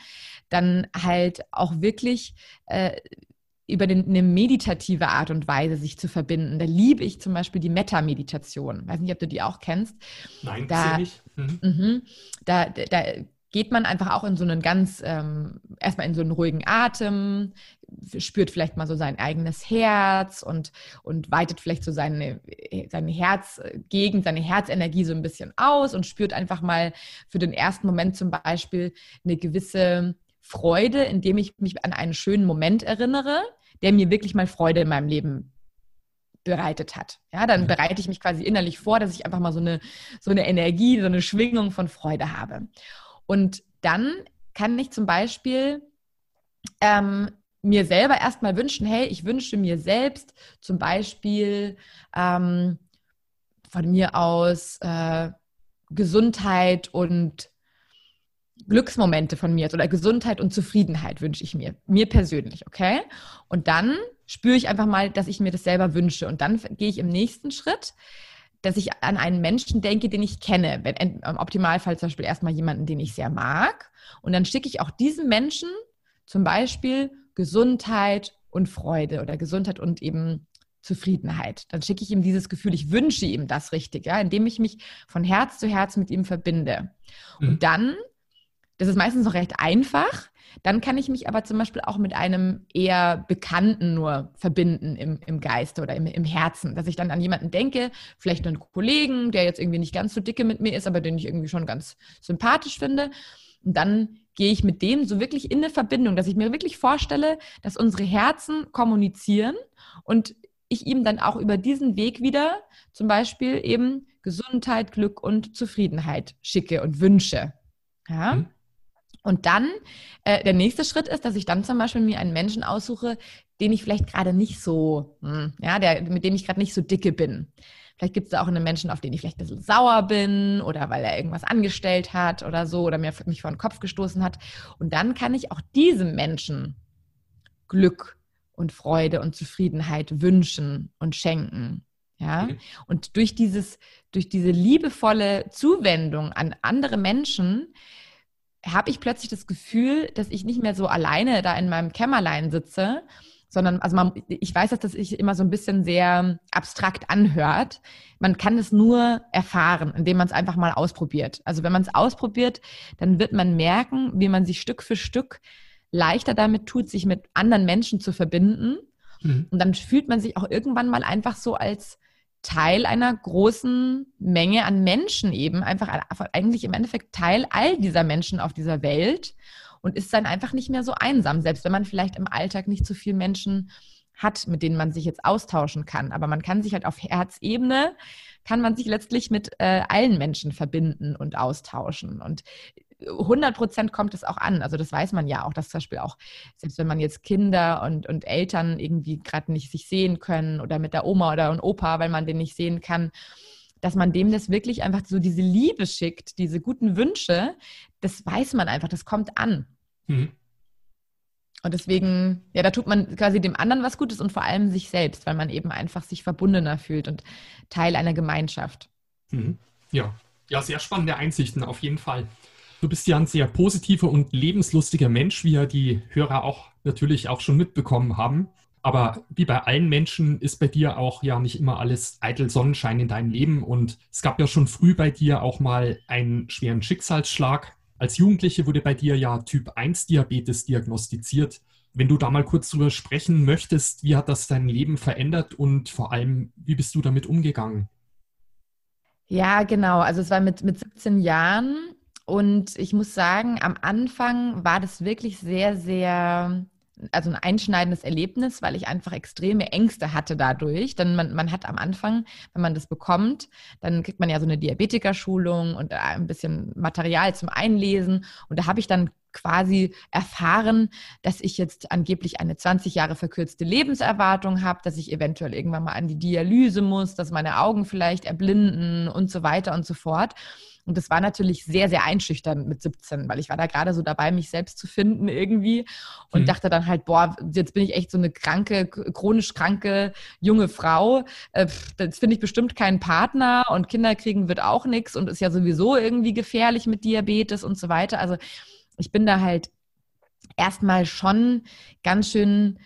dann halt auch wirklich äh, über den, eine meditative Art und Weise sich zu verbinden. Da liebe ich zum Beispiel die Metta-Meditation. Weiß nicht, ob du die auch kennst. Nein, da, nicht. Mhm. Mh, da, da geht man einfach auch in so einen ganz, ähm, erstmal in so einen ruhigen Atem, spürt vielleicht mal so sein eigenes Herz und, und weitet vielleicht so seine, seine Herzgegend, seine Herzenergie so ein bisschen aus und spürt einfach mal für den ersten Moment zum Beispiel eine gewisse Freude, indem ich mich an einen schönen Moment erinnere, der mir wirklich mal Freude in meinem Leben bereitet hat. Ja, dann bereite ich mich quasi innerlich vor, dass ich einfach mal so eine, so eine Energie, so eine Schwingung von Freude habe. Und dann kann ich zum Beispiel ähm, mir selber erstmal wünschen, hey, ich wünsche mir selbst zum Beispiel ähm, von mir aus äh, Gesundheit und Glücksmomente von mir oder Gesundheit und Zufriedenheit wünsche ich mir, mir persönlich, okay? Und dann spüre ich einfach mal, dass ich mir das selber wünsche. Und dann gehe ich im nächsten Schritt dass ich an einen Menschen denke, den ich kenne. Wenn, Im Optimalfall zum Beispiel erstmal jemanden, den ich sehr mag. Und dann schicke ich auch diesem Menschen zum Beispiel Gesundheit und Freude oder Gesundheit und eben Zufriedenheit. Dann schicke ich ihm dieses Gefühl, ich wünsche ihm das richtig, ja, indem ich mich von Herz zu Herz mit ihm verbinde. Mhm. Und dann, das ist meistens noch recht einfach, dann kann ich mich aber zum Beispiel auch mit einem eher Bekannten nur verbinden im, im Geiste oder im, im Herzen, dass ich dann an jemanden denke, vielleicht einen Kollegen, der jetzt irgendwie nicht ganz so dicke mit mir ist, aber den ich irgendwie schon ganz sympathisch finde. Und dann gehe ich mit dem so wirklich in eine Verbindung, dass ich mir wirklich vorstelle, dass unsere Herzen kommunizieren und ich ihm dann auch über diesen Weg wieder zum Beispiel eben Gesundheit, Glück und Zufriedenheit schicke und wünsche. Ja. Mhm. Und dann, äh, der nächste Schritt ist, dass ich dann zum Beispiel mir einen Menschen aussuche, den ich vielleicht gerade nicht so, hm, ja, der, mit dem ich gerade nicht so dicke bin. Vielleicht gibt es da auch einen Menschen, auf den ich vielleicht ein bisschen sauer bin oder weil er irgendwas angestellt hat oder so oder mir, mich vor den Kopf gestoßen hat. Und dann kann ich auch diesem Menschen Glück und Freude und Zufriedenheit wünschen und schenken. Ja, und durch dieses, durch diese liebevolle Zuwendung an andere Menschen habe ich plötzlich das Gefühl, dass ich nicht mehr so alleine da in meinem Kämmerlein sitze, sondern also man, ich weiß, dass das sich immer so ein bisschen sehr abstrakt anhört. Man kann es nur erfahren, indem man es einfach mal ausprobiert. Also wenn man es ausprobiert, dann wird man merken, wie man sich Stück für Stück leichter damit tut, sich mit anderen Menschen zu verbinden. Mhm. Und dann fühlt man sich auch irgendwann mal einfach so als Teil einer großen Menge an Menschen eben, einfach eigentlich im Endeffekt Teil all dieser Menschen auf dieser Welt und ist dann einfach nicht mehr so einsam, selbst wenn man vielleicht im Alltag nicht so viele Menschen hat, mit denen man sich jetzt austauschen kann. Aber man kann sich halt auf Herzebene, kann man sich letztlich mit äh, allen Menschen verbinden und austauschen. Und 100 Prozent kommt es auch an. Also das weiß man ja auch, dass zum Beispiel auch, selbst wenn man jetzt Kinder und, und Eltern irgendwie gerade nicht sich sehen können oder mit der Oma oder einem Opa, weil man den nicht sehen kann, dass man dem das wirklich einfach so diese Liebe schickt, diese guten Wünsche, das weiß man einfach, das kommt an. Mhm. Und deswegen, ja, da tut man quasi dem anderen was Gutes und vor allem sich selbst, weil man eben einfach sich verbundener fühlt und Teil einer Gemeinschaft. Mhm. Ja, ja, sehr spannende Einsichten auf jeden Fall. Du bist ja ein sehr positiver und lebenslustiger Mensch, wie ja die Hörer auch natürlich auch schon mitbekommen haben. Aber wie bei allen Menschen ist bei dir auch ja nicht immer alles eitel Sonnenschein in deinem Leben. Und es gab ja schon früh bei dir auch mal einen schweren Schicksalsschlag. Als Jugendliche wurde bei dir ja Typ 1 Diabetes diagnostiziert. Wenn du da mal kurz drüber sprechen möchtest, wie hat das dein Leben verändert und vor allem, wie bist du damit umgegangen? Ja, genau. Also es war mit, mit 17 Jahren und ich muss sagen, am Anfang war das wirklich sehr, sehr, also ein einschneidendes Erlebnis, weil ich einfach extreme Ängste hatte dadurch. Denn man, man hat am Anfang, wenn man das bekommt, dann kriegt man ja so eine Diabetikerschulung und ein bisschen Material zum Einlesen. Und da habe ich dann quasi erfahren, dass ich jetzt angeblich eine 20 Jahre verkürzte Lebenserwartung habe, dass ich eventuell irgendwann mal an die Dialyse muss, dass meine Augen vielleicht erblinden und so weiter und so fort. Und das war natürlich sehr, sehr einschüchternd mit 17, weil ich war da gerade so dabei, mich selbst zu finden irgendwie und mhm. dachte dann halt, boah, jetzt bin ich echt so eine kranke, chronisch kranke junge Frau. Äh, jetzt finde ich bestimmt keinen Partner und Kinder kriegen wird auch nichts und ist ja sowieso irgendwie gefährlich mit Diabetes und so weiter. Also ich bin da halt erstmal schon ganz schön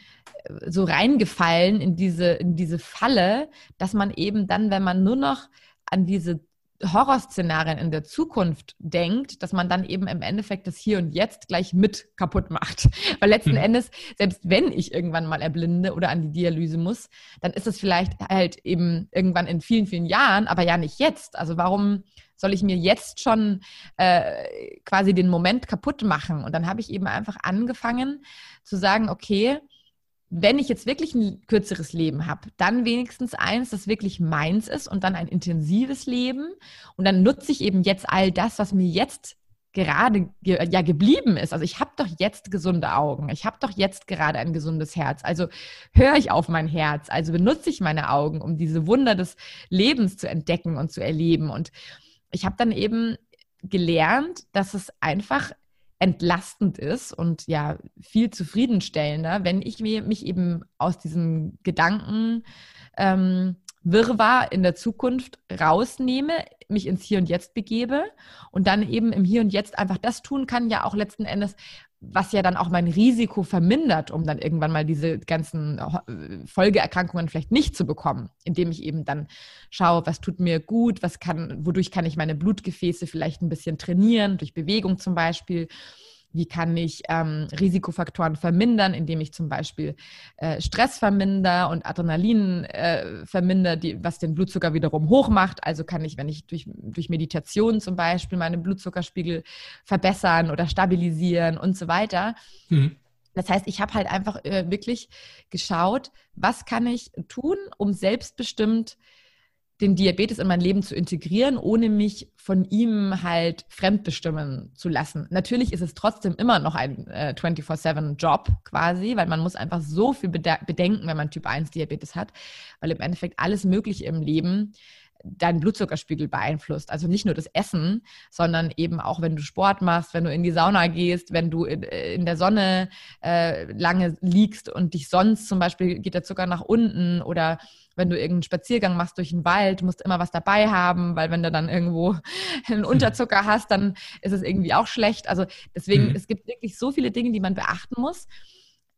äh, so reingefallen in diese, in diese Falle, dass man eben dann, wenn man nur noch an diese Horrorszenarien in der Zukunft denkt, dass man dann eben im Endeffekt das Hier und Jetzt gleich mit kaputt macht. Weil letzten mhm. Endes, selbst wenn ich irgendwann mal erblinde oder an die Dialyse muss, dann ist es vielleicht halt eben irgendwann in vielen, vielen Jahren, aber ja nicht jetzt. Also warum soll ich mir jetzt schon äh, quasi den Moment kaputt machen? Und dann habe ich eben einfach angefangen zu sagen, okay, wenn ich jetzt wirklich ein kürzeres Leben habe, dann wenigstens eins, das wirklich meins ist und dann ein intensives Leben. Und dann nutze ich eben jetzt all das, was mir jetzt gerade ja geblieben ist. Also ich habe doch jetzt gesunde Augen. Ich habe doch jetzt gerade ein gesundes Herz. Also höre ich auf mein Herz. Also benutze ich meine Augen, um diese Wunder des Lebens zu entdecken und zu erleben. Und ich habe dann eben gelernt, dass es einfach entlastend ist und ja viel zufriedenstellender, wenn ich mir, mich eben aus diesem Gedanken ähm, Wirrwarr in der Zukunft rausnehme, mich ins Hier und Jetzt begebe und dann eben im Hier und Jetzt einfach das tun kann, ja auch letzten Endes, was ja dann auch mein Risiko vermindert, um dann irgendwann mal diese ganzen äh, Folgeerkrankungen vielleicht nicht zu bekommen, indem ich eben dann schaue, was tut mir gut, was kann, wodurch kann ich meine Blutgefäße vielleicht ein bisschen trainieren, durch Bewegung zum Beispiel wie kann ich ähm, Risikofaktoren vermindern, indem ich zum Beispiel äh, Stress vermindere und Adrenalin äh, vermindere, die, was den Blutzucker wiederum hoch macht. Also kann ich, wenn ich durch, durch Meditation zum Beispiel meine Blutzuckerspiegel verbessern oder stabilisieren und so weiter. Mhm. Das heißt, ich habe halt einfach äh, wirklich geschaut, was kann ich tun, um selbstbestimmt den Diabetes in mein Leben zu integrieren, ohne mich von ihm halt fremdbestimmen zu lassen. Natürlich ist es trotzdem immer noch ein äh, 24-7-Job quasi, weil man muss einfach so viel bedenken, wenn man Typ 1 Diabetes hat, weil im Endeffekt alles Mögliche im Leben deinen Blutzuckerspiegel beeinflusst. Also nicht nur das Essen, sondern eben auch, wenn du Sport machst, wenn du in die Sauna gehst, wenn du in, äh, in der Sonne äh, lange liegst und dich sonst zum Beispiel geht der Zucker nach unten oder wenn du irgendeinen Spaziergang machst durch den Wald, musst immer was dabei haben, weil wenn du dann irgendwo einen Unterzucker hast, dann ist es irgendwie auch schlecht. Also deswegen, mhm. es gibt wirklich so viele Dinge, die man beachten muss.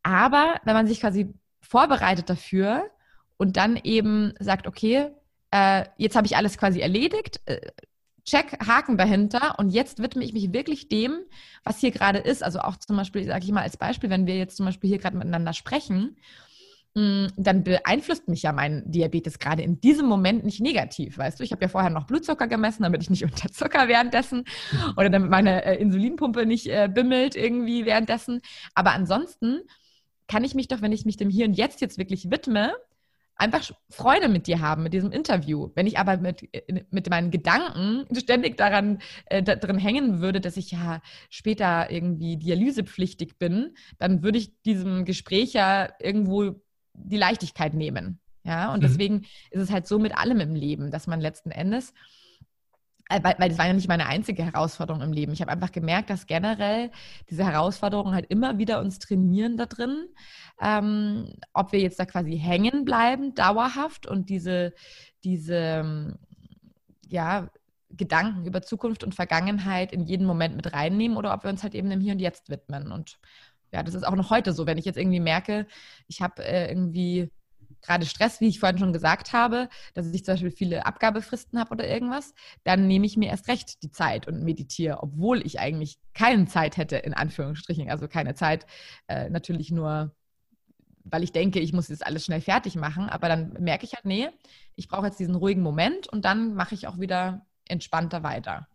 Aber wenn man sich quasi vorbereitet dafür und dann eben sagt, okay, äh, jetzt habe ich alles quasi erledigt, äh, check, Haken dahinter und jetzt widme ich mich wirklich dem, was hier gerade ist. Also auch zum Beispiel, sage ich mal als Beispiel, wenn wir jetzt zum Beispiel hier gerade miteinander sprechen Mm, dann beeinflusst mich ja mein Diabetes gerade in diesem Moment nicht negativ, weißt du? Ich habe ja vorher noch Blutzucker gemessen, damit ich nicht unter Zucker währenddessen oder damit meine äh, Insulinpumpe nicht äh, bimmelt irgendwie währenddessen. Aber ansonsten kann ich mich doch, wenn ich mich dem Hier und Jetzt jetzt wirklich widme, einfach Freude mit dir haben, mit diesem Interview. Wenn ich aber mit, äh, mit meinen Gedanken ständig daran äh, da drin hängen würde, dass ich ja später irgendwie dialysepflichtig bin, dann würde ich diesem Gespräch ja irgendwo die Leichtigkeit nehmen. Ja, und mhm. deswegen ist es halt so mit allem im Leben, dass man letzten Endes, weil, weil das war ja nicht meine einzige Herausforderung im Leben. Ich habe einfach gemerkt, dass generell diese Herausforderungen halt immer wieder uns trainieren da drin, ähm, ob wir jetzt da quasi hängen bleiben, dauerhaft und diese, diese, ja, Gedanken über Zukunft und Vergangenheit in jeden Moment mit reinnehmen oder ob wir uns halt eben dem Hier und Jetzt widmen. Und ja, das ist auch noch heute so, wenn ich jetzt irgendwie merke, ich habe äh, irgendwie gerade Stress, wie ich vorhin schon gesagt habe, dass ich zum Beispiel viele Abgabefristen habe oder irgendwas, dann nehme ich mir erst recht die Zeit und meditiere, obwohl ich eigentlich keine Zeit hätte, in Anführungsstrichen. Also keine Zeit, äh, natürlich nur, weil ich denke, ich muss das alles schnell fertig machen. Aber dann merke ich halt, nee, ich brauche jetzt diesen ruhigen Moment und dann mache ich auch wieder entspannter weiter.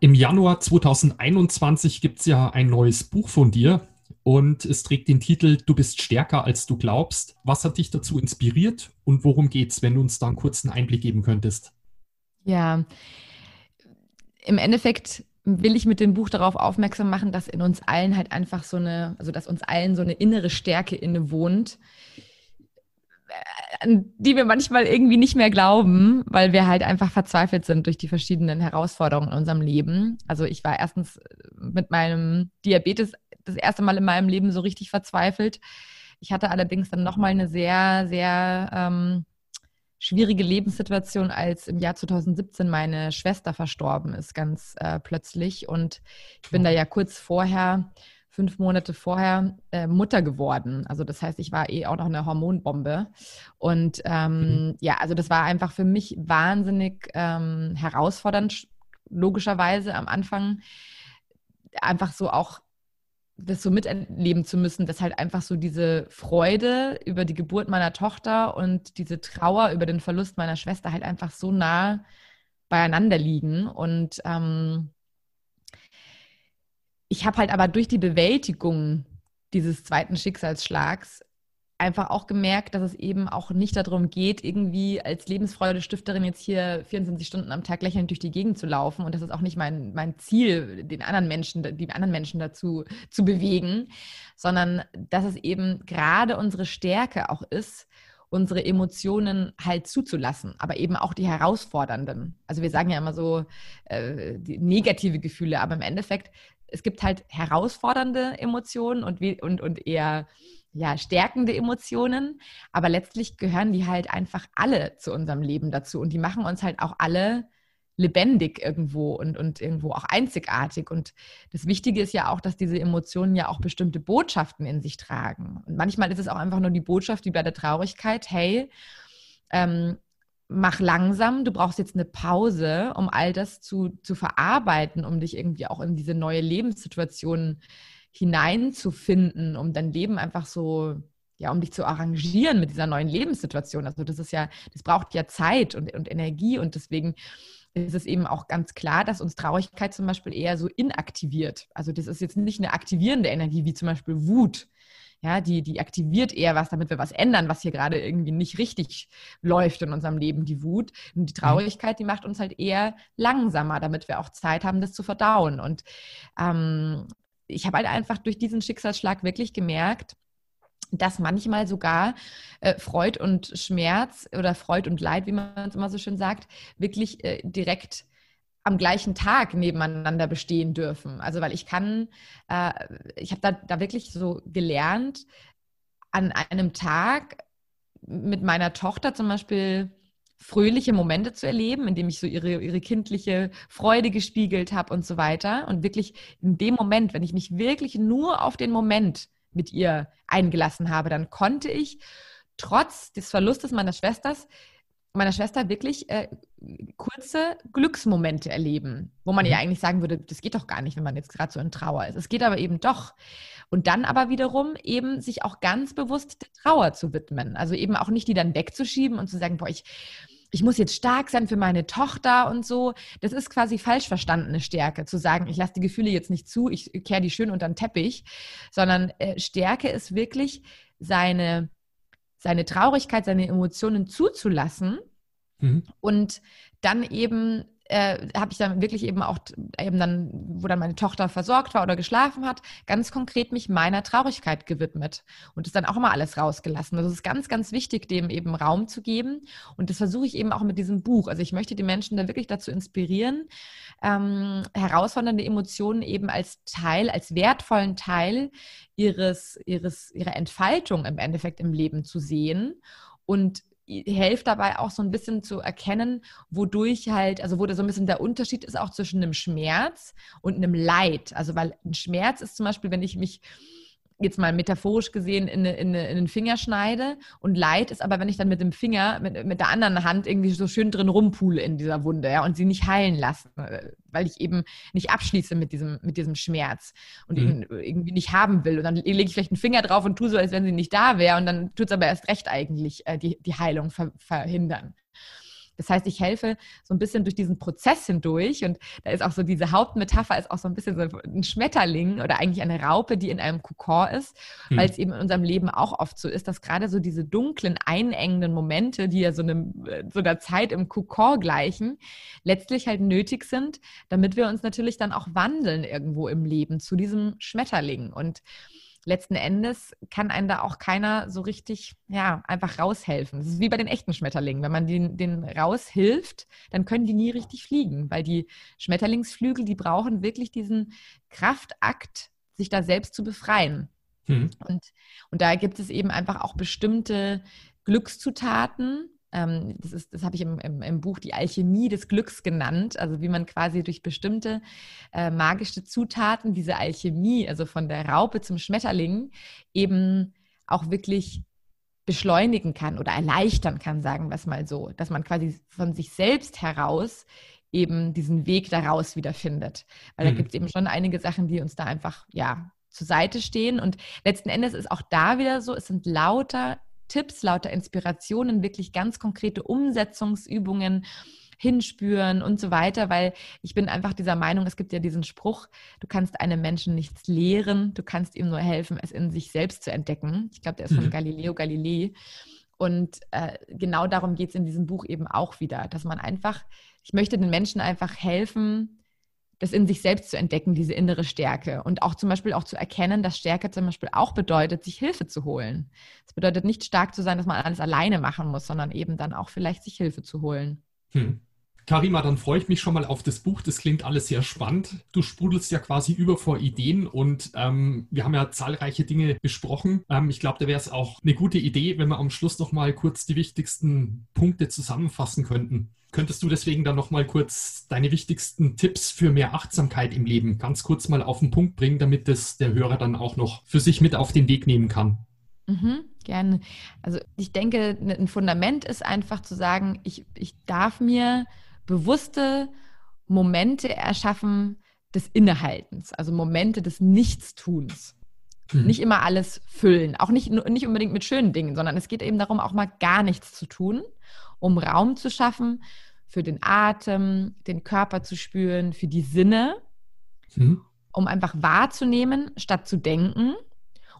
Im Januar 2021 gibt es ja ein neues Buch von dir und es trägt den Titel Du bist stärker als du glaubst. Was hat dich dazu inspiriert und worum geht es, wenn du uns da einen kurzen Einblick geben könntest? Ja, im Endeffekt will ich mit dem Buch darauf aufmerksam machen, dass in uns allen halt einfach so eine, also dass uns allen so eine innere Stärke inne wohnt, an die wir manchmal irgendwie nicht mehr glauben, weil wir halt einfach verzweifelt sind durch die verschiedenen Herausforderungen in unserem Leben. Also ich war erstens mit meinem Diabetes das erste Mal in meinem Leben so richtig verzweifelt. Ich hatte allerdings dann nochmal eine sehr, sehr ähm, schwierige Lebenssituation, als im Jahr 2017 meine Schwester verstorben ist, ganz äh, plötzlich. Und ich bin da ja kurz vorher fünf Monate vorher äh, Mutter geworden. Also das heißt, ich war eh auch noch eine Hormonbombe. Und ähm, mhm. ja, also das war einfach für mich wahnsinnig ähm, herausfordernd, logischerweise am Anfang. Einfach so auch das so miterleben zu müssen, dass halt einfach so diese Freude über die Geburt meiner Tochter und diese Trauer über den Verlust meiner Schwester halt einfach so nah beieinander liegen. Und ähm, ich habe halt aber durch die Bewältigung dieses zweiten Schicksalsschlags einfach auch gemerkt, dass es eben auch nicht darum geht, irgendwie als Lebensfreude-Stifterin jetzt hier 24 Stunden am Tag lächelnd durch die Gegend zu laufen. Und das ist auch nicht mein, mein Ziel, den anderen Menschen, die anderen Menschen dazu zu bewegen, sondern dass es eben gerade unsere Stärke auch ist, unsere Emotionen halt zuzulassen, aber eben auch die herausfordernden. Also wir sagen ja immer so äh, negative Gefühle, aber im Endeffekt es gibt halt herausfordernde Emotionen und, und, und eher ja, stärkende Emotionen, aber letztlich gehören die halt einfach alle zu unserem Leben dazu und die machen uns halt auch alle lebendig irgendwo und, und irgendwo auch einzigartig. Und das Wichtige ist ja auch, dass diese Emotionen ja auch bestimmte Botschaften in sich tragen. Und manchmal ist es auch einfach nur die Botschaft wie bei der Traurigkeit, hey, ähm, mach langsam, du brauchst jetzt eine Pause, um all das zu, zu verarbeiten, um dich irgendwie auch in diese neue Lebenssituation hineinzufinden, um dein Leben einfach so, ja, um dich zu arrangieren mit dieser neuen Lebenssituation. Also das ist ja, das braucht ja Zeit und, und Energie und deswegen ist es eben auch ganz klar, dass uns Traurigkeit zum Beispiel eher so inaktiviert. Also das ist jetzt nicht eine aktivierende Energie wie zum Beispiel Wut, ja, die, die aktiviert eher was, damit wir was ändern, was hier gerade irgendwie nicht richtig läuft in unserem Leben, die Wut. Und die mhm. Traurigkeit, die macht uns halt eher langsamer, damit wir auch Zeit haben, das zu verdauen. Und ähm, ich habe halt einfach durch diesen Schicksalsschlag wirklich gemerkt, dass manchmal sogar äh, Freud und Schmerz oder Freud und Leid, wie man es immer so schön sagt, wirklich äh, direkt am gleichen Tag nebeneinander bestehen dürfen. Also weil ich kann, äh, ich habe da, da wirklich so gelernt, an einem Tag mit meiner Tochter zum Beispiel fröhliche Momente zu erleben, indem ich so ihre, ihre kindliche Freude gespiegelt habe und so weiter. Und wirklich in dem Moment, wenn ich mich wirklich nur auf den Moment mit ihr eingelassen habe, dann konnte ich trotz des Verlustes meiner Schwesters meiner Schwester wirklich äh, kurze Glücksmomente erleben, wo man mhm. ja eigentlich sagen würde, das geht doch gar nicht, wenn man jetzt gerade so in Trauer ist. Es geht aber eben doch. Und dann aber wiederum eben sich auch ganz bewusst der Trauer zu widmen. Also eben auch nicht die dann wegzuschieben und zu sagen, boah, ich, ich muss jetzt stark sein für meine Tochter und so. Das ist quasi falsch verstandene Stärke, zu sagen, ich lasse die Gefühle jetzt nicht zu, ich kehre die schön unter den Teppich, sondern äh, Stärke ist wirklich seine seine Traurigkeit, seine Emotionen zuzulassen mhm. und dann eben äh, habe ich dann wirklich eben auch eben dann, wo dann meine Tochter versorgt war oder geschlafen hat, ganz konkret mich meiner Traurigkeit gewidmet und ist dann auch immer alles rausgelassen. Also es ist ganz, ganz wichtig, dem eben Raum zu geben und das versuche ich eben auch mit diesem Buch. Also ich möchte die Menschen da wirklich dazu inspirieren, ähm, herausfordernde Emotionen eben als Teil, als wertvollen Teil ihres, ihres, ihrer Entfaltung im Endeffekt im Leben zu sehen und hilft dabei auch so ein bisschen zu erkennen, wodurch halt, also wo da so ein bisschen der Unterschied ist auch zwischen einem Schmerz und einem Leid. Also weil ein Schmerz ist zum Beispiel, wenn ich mich jetzt mal metaphorisch gesehen in, in, in, den Finger schneide und Leid ist aber, wenn ich dann mit dem Finger, mit, mit der anderen Hand irgendwie so schön drin rumpule in dieser Wunde, ja, und sie nicht heilen lasse, weil ich eben nicht abschließe mit diesem, mit diesem Schmerz und mhm. ihn irgendwie nicht haben will. Und dann lege ich vielleicht einen Finger drauf und tue so, als wenn sie nicht da wäre und dann tut es aber erst recht eigentlich äh, die, die Heilung ver verhindern. Das heißt, ich helfe so ein bisschen durch diesen Prozess hindurch und da ist auch so diese Hauptmetapher ist auch so ein bisschen so ein Schmetterling oder eigentlich eine Raupe, die in einem Kokon ist, hm. weil es eben in unserem Leben auch oft so ist, dass gerade so diese dunklen, einengenden Momente, die ja so, einem, so einer Zeit im Kokon gleichen, letztlich halt nötig sind, damit wir uns natürlich dann auch wandeln irgendwo im Leben zu diesem Schmetterling und letzten Endes kann einem da auch keiner so richtig, ja, einfach raushelfen. Das ist wie bei den echten Schmetterlingen. Wenn man den, den raushilft, dann können die nie richtig fliegen, weil die Schmetterlingsflügel, die brauchen wirklich diesen Kraftakt, sich da selbst zu befreien. Mhm. Und, und da gibt es eben einfach auch bestimmte Glückszutaten, ähm, das ist, das habe ich im, im, im, Buch Die Alchemie des Glücks genannt, also wie man quasi durch bestimmte äh, magische Zutaten diese Alchemie, also von der Raupe zum Schmetterling, eben auch wirklich beschleunigen kann oder erleichtern kann, sagen wir es mal so, dass man quasi von sich selbst heraus eben diesen Weg daraus wiederfindet. Weil mhm. da gibt es eben schon einige Sachen, die uns da einfach, ja, zur Seite stehen. Und letzten Endes ist auch da wieder so, es sind lauter Tipps, lauter Inspirationen, wirklich ganz konkrete Umsetzungsübungen hinspüren und so weiter, weil ich bin einfach dieser Meinung, es gibt ja diesen Spruch, du kannst einem Menschen nichts lehren, du kannst ihm nur helfen, es in sich selbst zu entdecken. Ich glaube, der ist von mhm. Galileo Galilei. Und äh, genau darum geht es in diesem Buch eben auch wieder, dass man einfach, ich möchte den Menschen einfach helfen, das in sich selbst zu entdecken, diese innere Stärke. Und auch zum Beispiel auch zu erkennen, dass Stärke zum Beispiel auch bedeutet, sich Hilfe zu holen. Es bedeutet nicht stark zu sein, dass man alles alleine machen muss, sondern eben dann auch vielleicht sich Hilfe zu holen. Hm. Karima, dann freue ich mich schon mal auf das Buch. Das klingt alles sehr spannend. Du sprudelst ja quasi über vor Ideen und ähm, wir haben ja zahlreiche Dinge besprochen. Ähm, ich glaube, da wäre es auch eine gute Idee, wenn wir am Schluss noch mal kurz die wichtigsten Punkte zusammenfassen könnten. Könntest du deswegen dann noch mal kurz deine wichtigsten Tipps für mehr Achtsamkeit im Leben ganz kurz mal auf den Punkt bringen, damit das der Hörer dann auch noch für sich mit auf den Weg nehmen kann? Mhm, gerne. Also ich denke, ein Fundament ist einfach zu sagen, ich, ich darf mir bewusste Momente erschaffen des Innehaltens, also Momente des Nichtstuns. Mhm. Nicht immer alles füllen, auch nicht, nicht unbedingt mit schönen Dingen, sondern es geht eben darum, auch mal gar nichts zu tun, um Raum zu schaffen für den Atem, den Körper zu spüren, für die Sinne, mhm. um einfach wahrzunehmen, statt zu denken.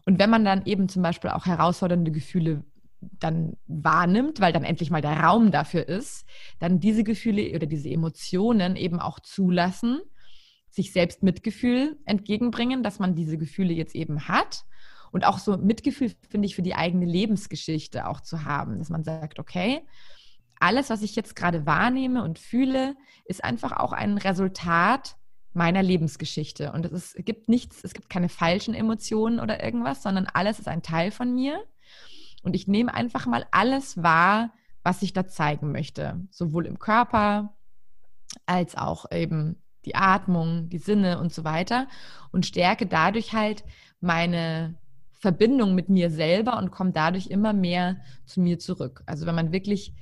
Und wenn man dann eben zum Beispiel auch herausfordernde Gefühle dann wahrnimmt, weil dann endlich mal der Raum dafür ist, dann diese Gefühle oder diese Emotionen eben auch zulassen, sich selbst Mitgefühl entgegenbringen, dass man diese Gefühle jetzt eben hat und auch so Mitgefühl finde ich für die eigene Lebensgeschichte auch zu haben, dass man sagt, okay, alles, was ich jetzt gerade wahrnehme und fühle, ist einfach auch ein Resultat meiner Lebensgeschichte. Und es, ist, gibt nichts, es gibt keine falschen Emotionen oder irgendwas, sondern alles ist ein Teil von mir. Und ich nehme einfach mal alles wahr, was ich da zeigen möchte, sowohl im Körper als auch eben die Atmung, die Sinne und so weiter und stärke dadurch halt meine Verbindung mit mir selber und komme dadurch immer mehr zu mir zurück. Also wenn man wirklich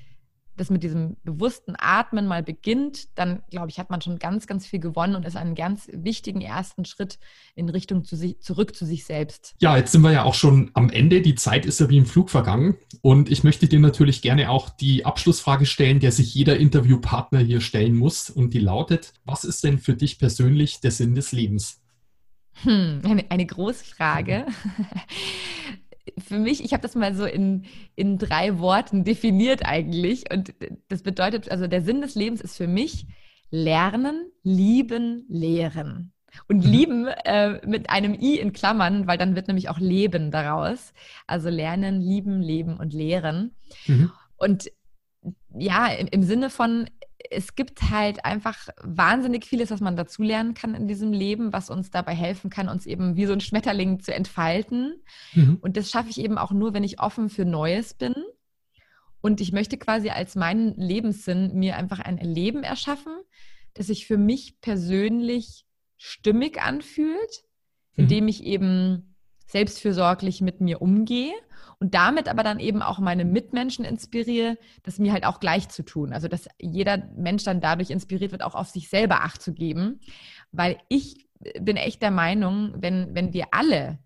das mit diesem bewussten Atmen mal beginnt, dann glaube ich, hat man schon ganz, ganz viel gewonnen und ist einen ganz wichtigen ersten Schritt in Richtung zu sich, zurück zu sich selbst. Ja, jetzt sind wir ja auch schon am Ende. Die Zeit ist ja wie im Flug vergangen. Und ich möchte dir natürlich gerne auch die Abschlussfrage stellen, der sich jeder Interviewpartner hier stellen muss. Und die lautet, was ist denn für dich persönlich der Sinn des Lebens? Hm, eine, eine große Frage. für mich, ich habe das mal so in, in drei Worten definiert eigentlich. Und das bedeutet, also der Sinn des Lebens ist für mich Lernen, Lieben, Lehren. Und mhm. lieben äh, mit einem I in Klammern, weil dann wird nämlich auch Leben daraus. Also lernen, lieben, leben und lehren. Mhm. Und ja, im, im Sinne von, es gibt halt einfach wahnsinnig vieles, was man dazulernen kann in diesem Leben, was uns dabei helfen kann, uns eben wie so ein Schmetterling zu entfalten. Mhm. Und das schaffe ich eben auch nur, wenn ich offen für Neues bin. Und ich möchte quasi als meinen Lebenssinn mir einfach ein Leben erschaffen, das sich für mich persönlich stimmig anfühlt, mhm. indem ich eben selbstfürsorglich mit mir umgehe und damit aber dann eben auch meine Mitmenschen inspiriere, das mir halt auch gleich zu tun. Also dass jeder Mensch dann dadurch inspiriert wird, auch auf sich selber Acht zu geben, weil ich bin echt der Meinung, wenn, wenn wir alle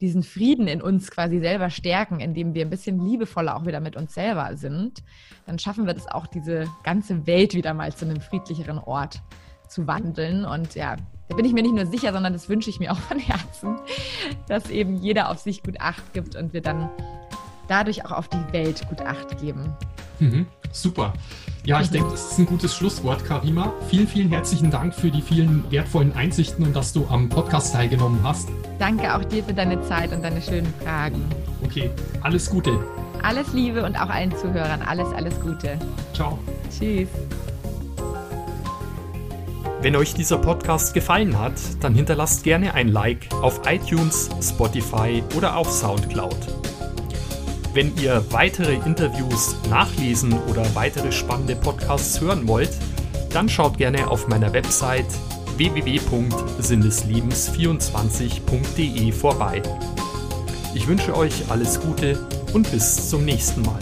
diesen Frieden in uns quasi selber stärken, indem wir ein bisschen liebevoller auch wieder mit uns selber sind, dann schaffen wir das auch, diese ganze Welt wieder mal zu einem friedlicheren Ort zu wandeln. Und ja, da bin ich mir nicht nur sicher, sondern das wünsche ich mir auch von Herzen, dass eben jeder auf sich gut Acht gibt und wir dann dadurch auch auf die Welt gut Acht geben. Mhm, super. Ja, ich denke, das ist ein gutes Schlusswort, Karima. Vielen, vielen herzlichen Dank für die vielen wertvollen Einsichten und dass du am Podcast teilgenommen hast. Danke auch dir für deine Zeit und deine schönen Fragen. Okay, alles Gute. Alles Liebe und auch allen Zuhörern alles, alles Gute. Ciao. Tschüss. Wenn euch dieser Podcast gefallen hat, dann hinterlasst gerne ein Like auf iTunes, Spotify oder auf SoundCloud. Wenn ihr weitere Interviews nachlesen oder weitere spannende Podcasts hören wollt, dann schaut gerne auf meiner Website www.sinneslebens24.de vorbei. Ich wünsche euch alles Gute und bis zum nächsten Mal.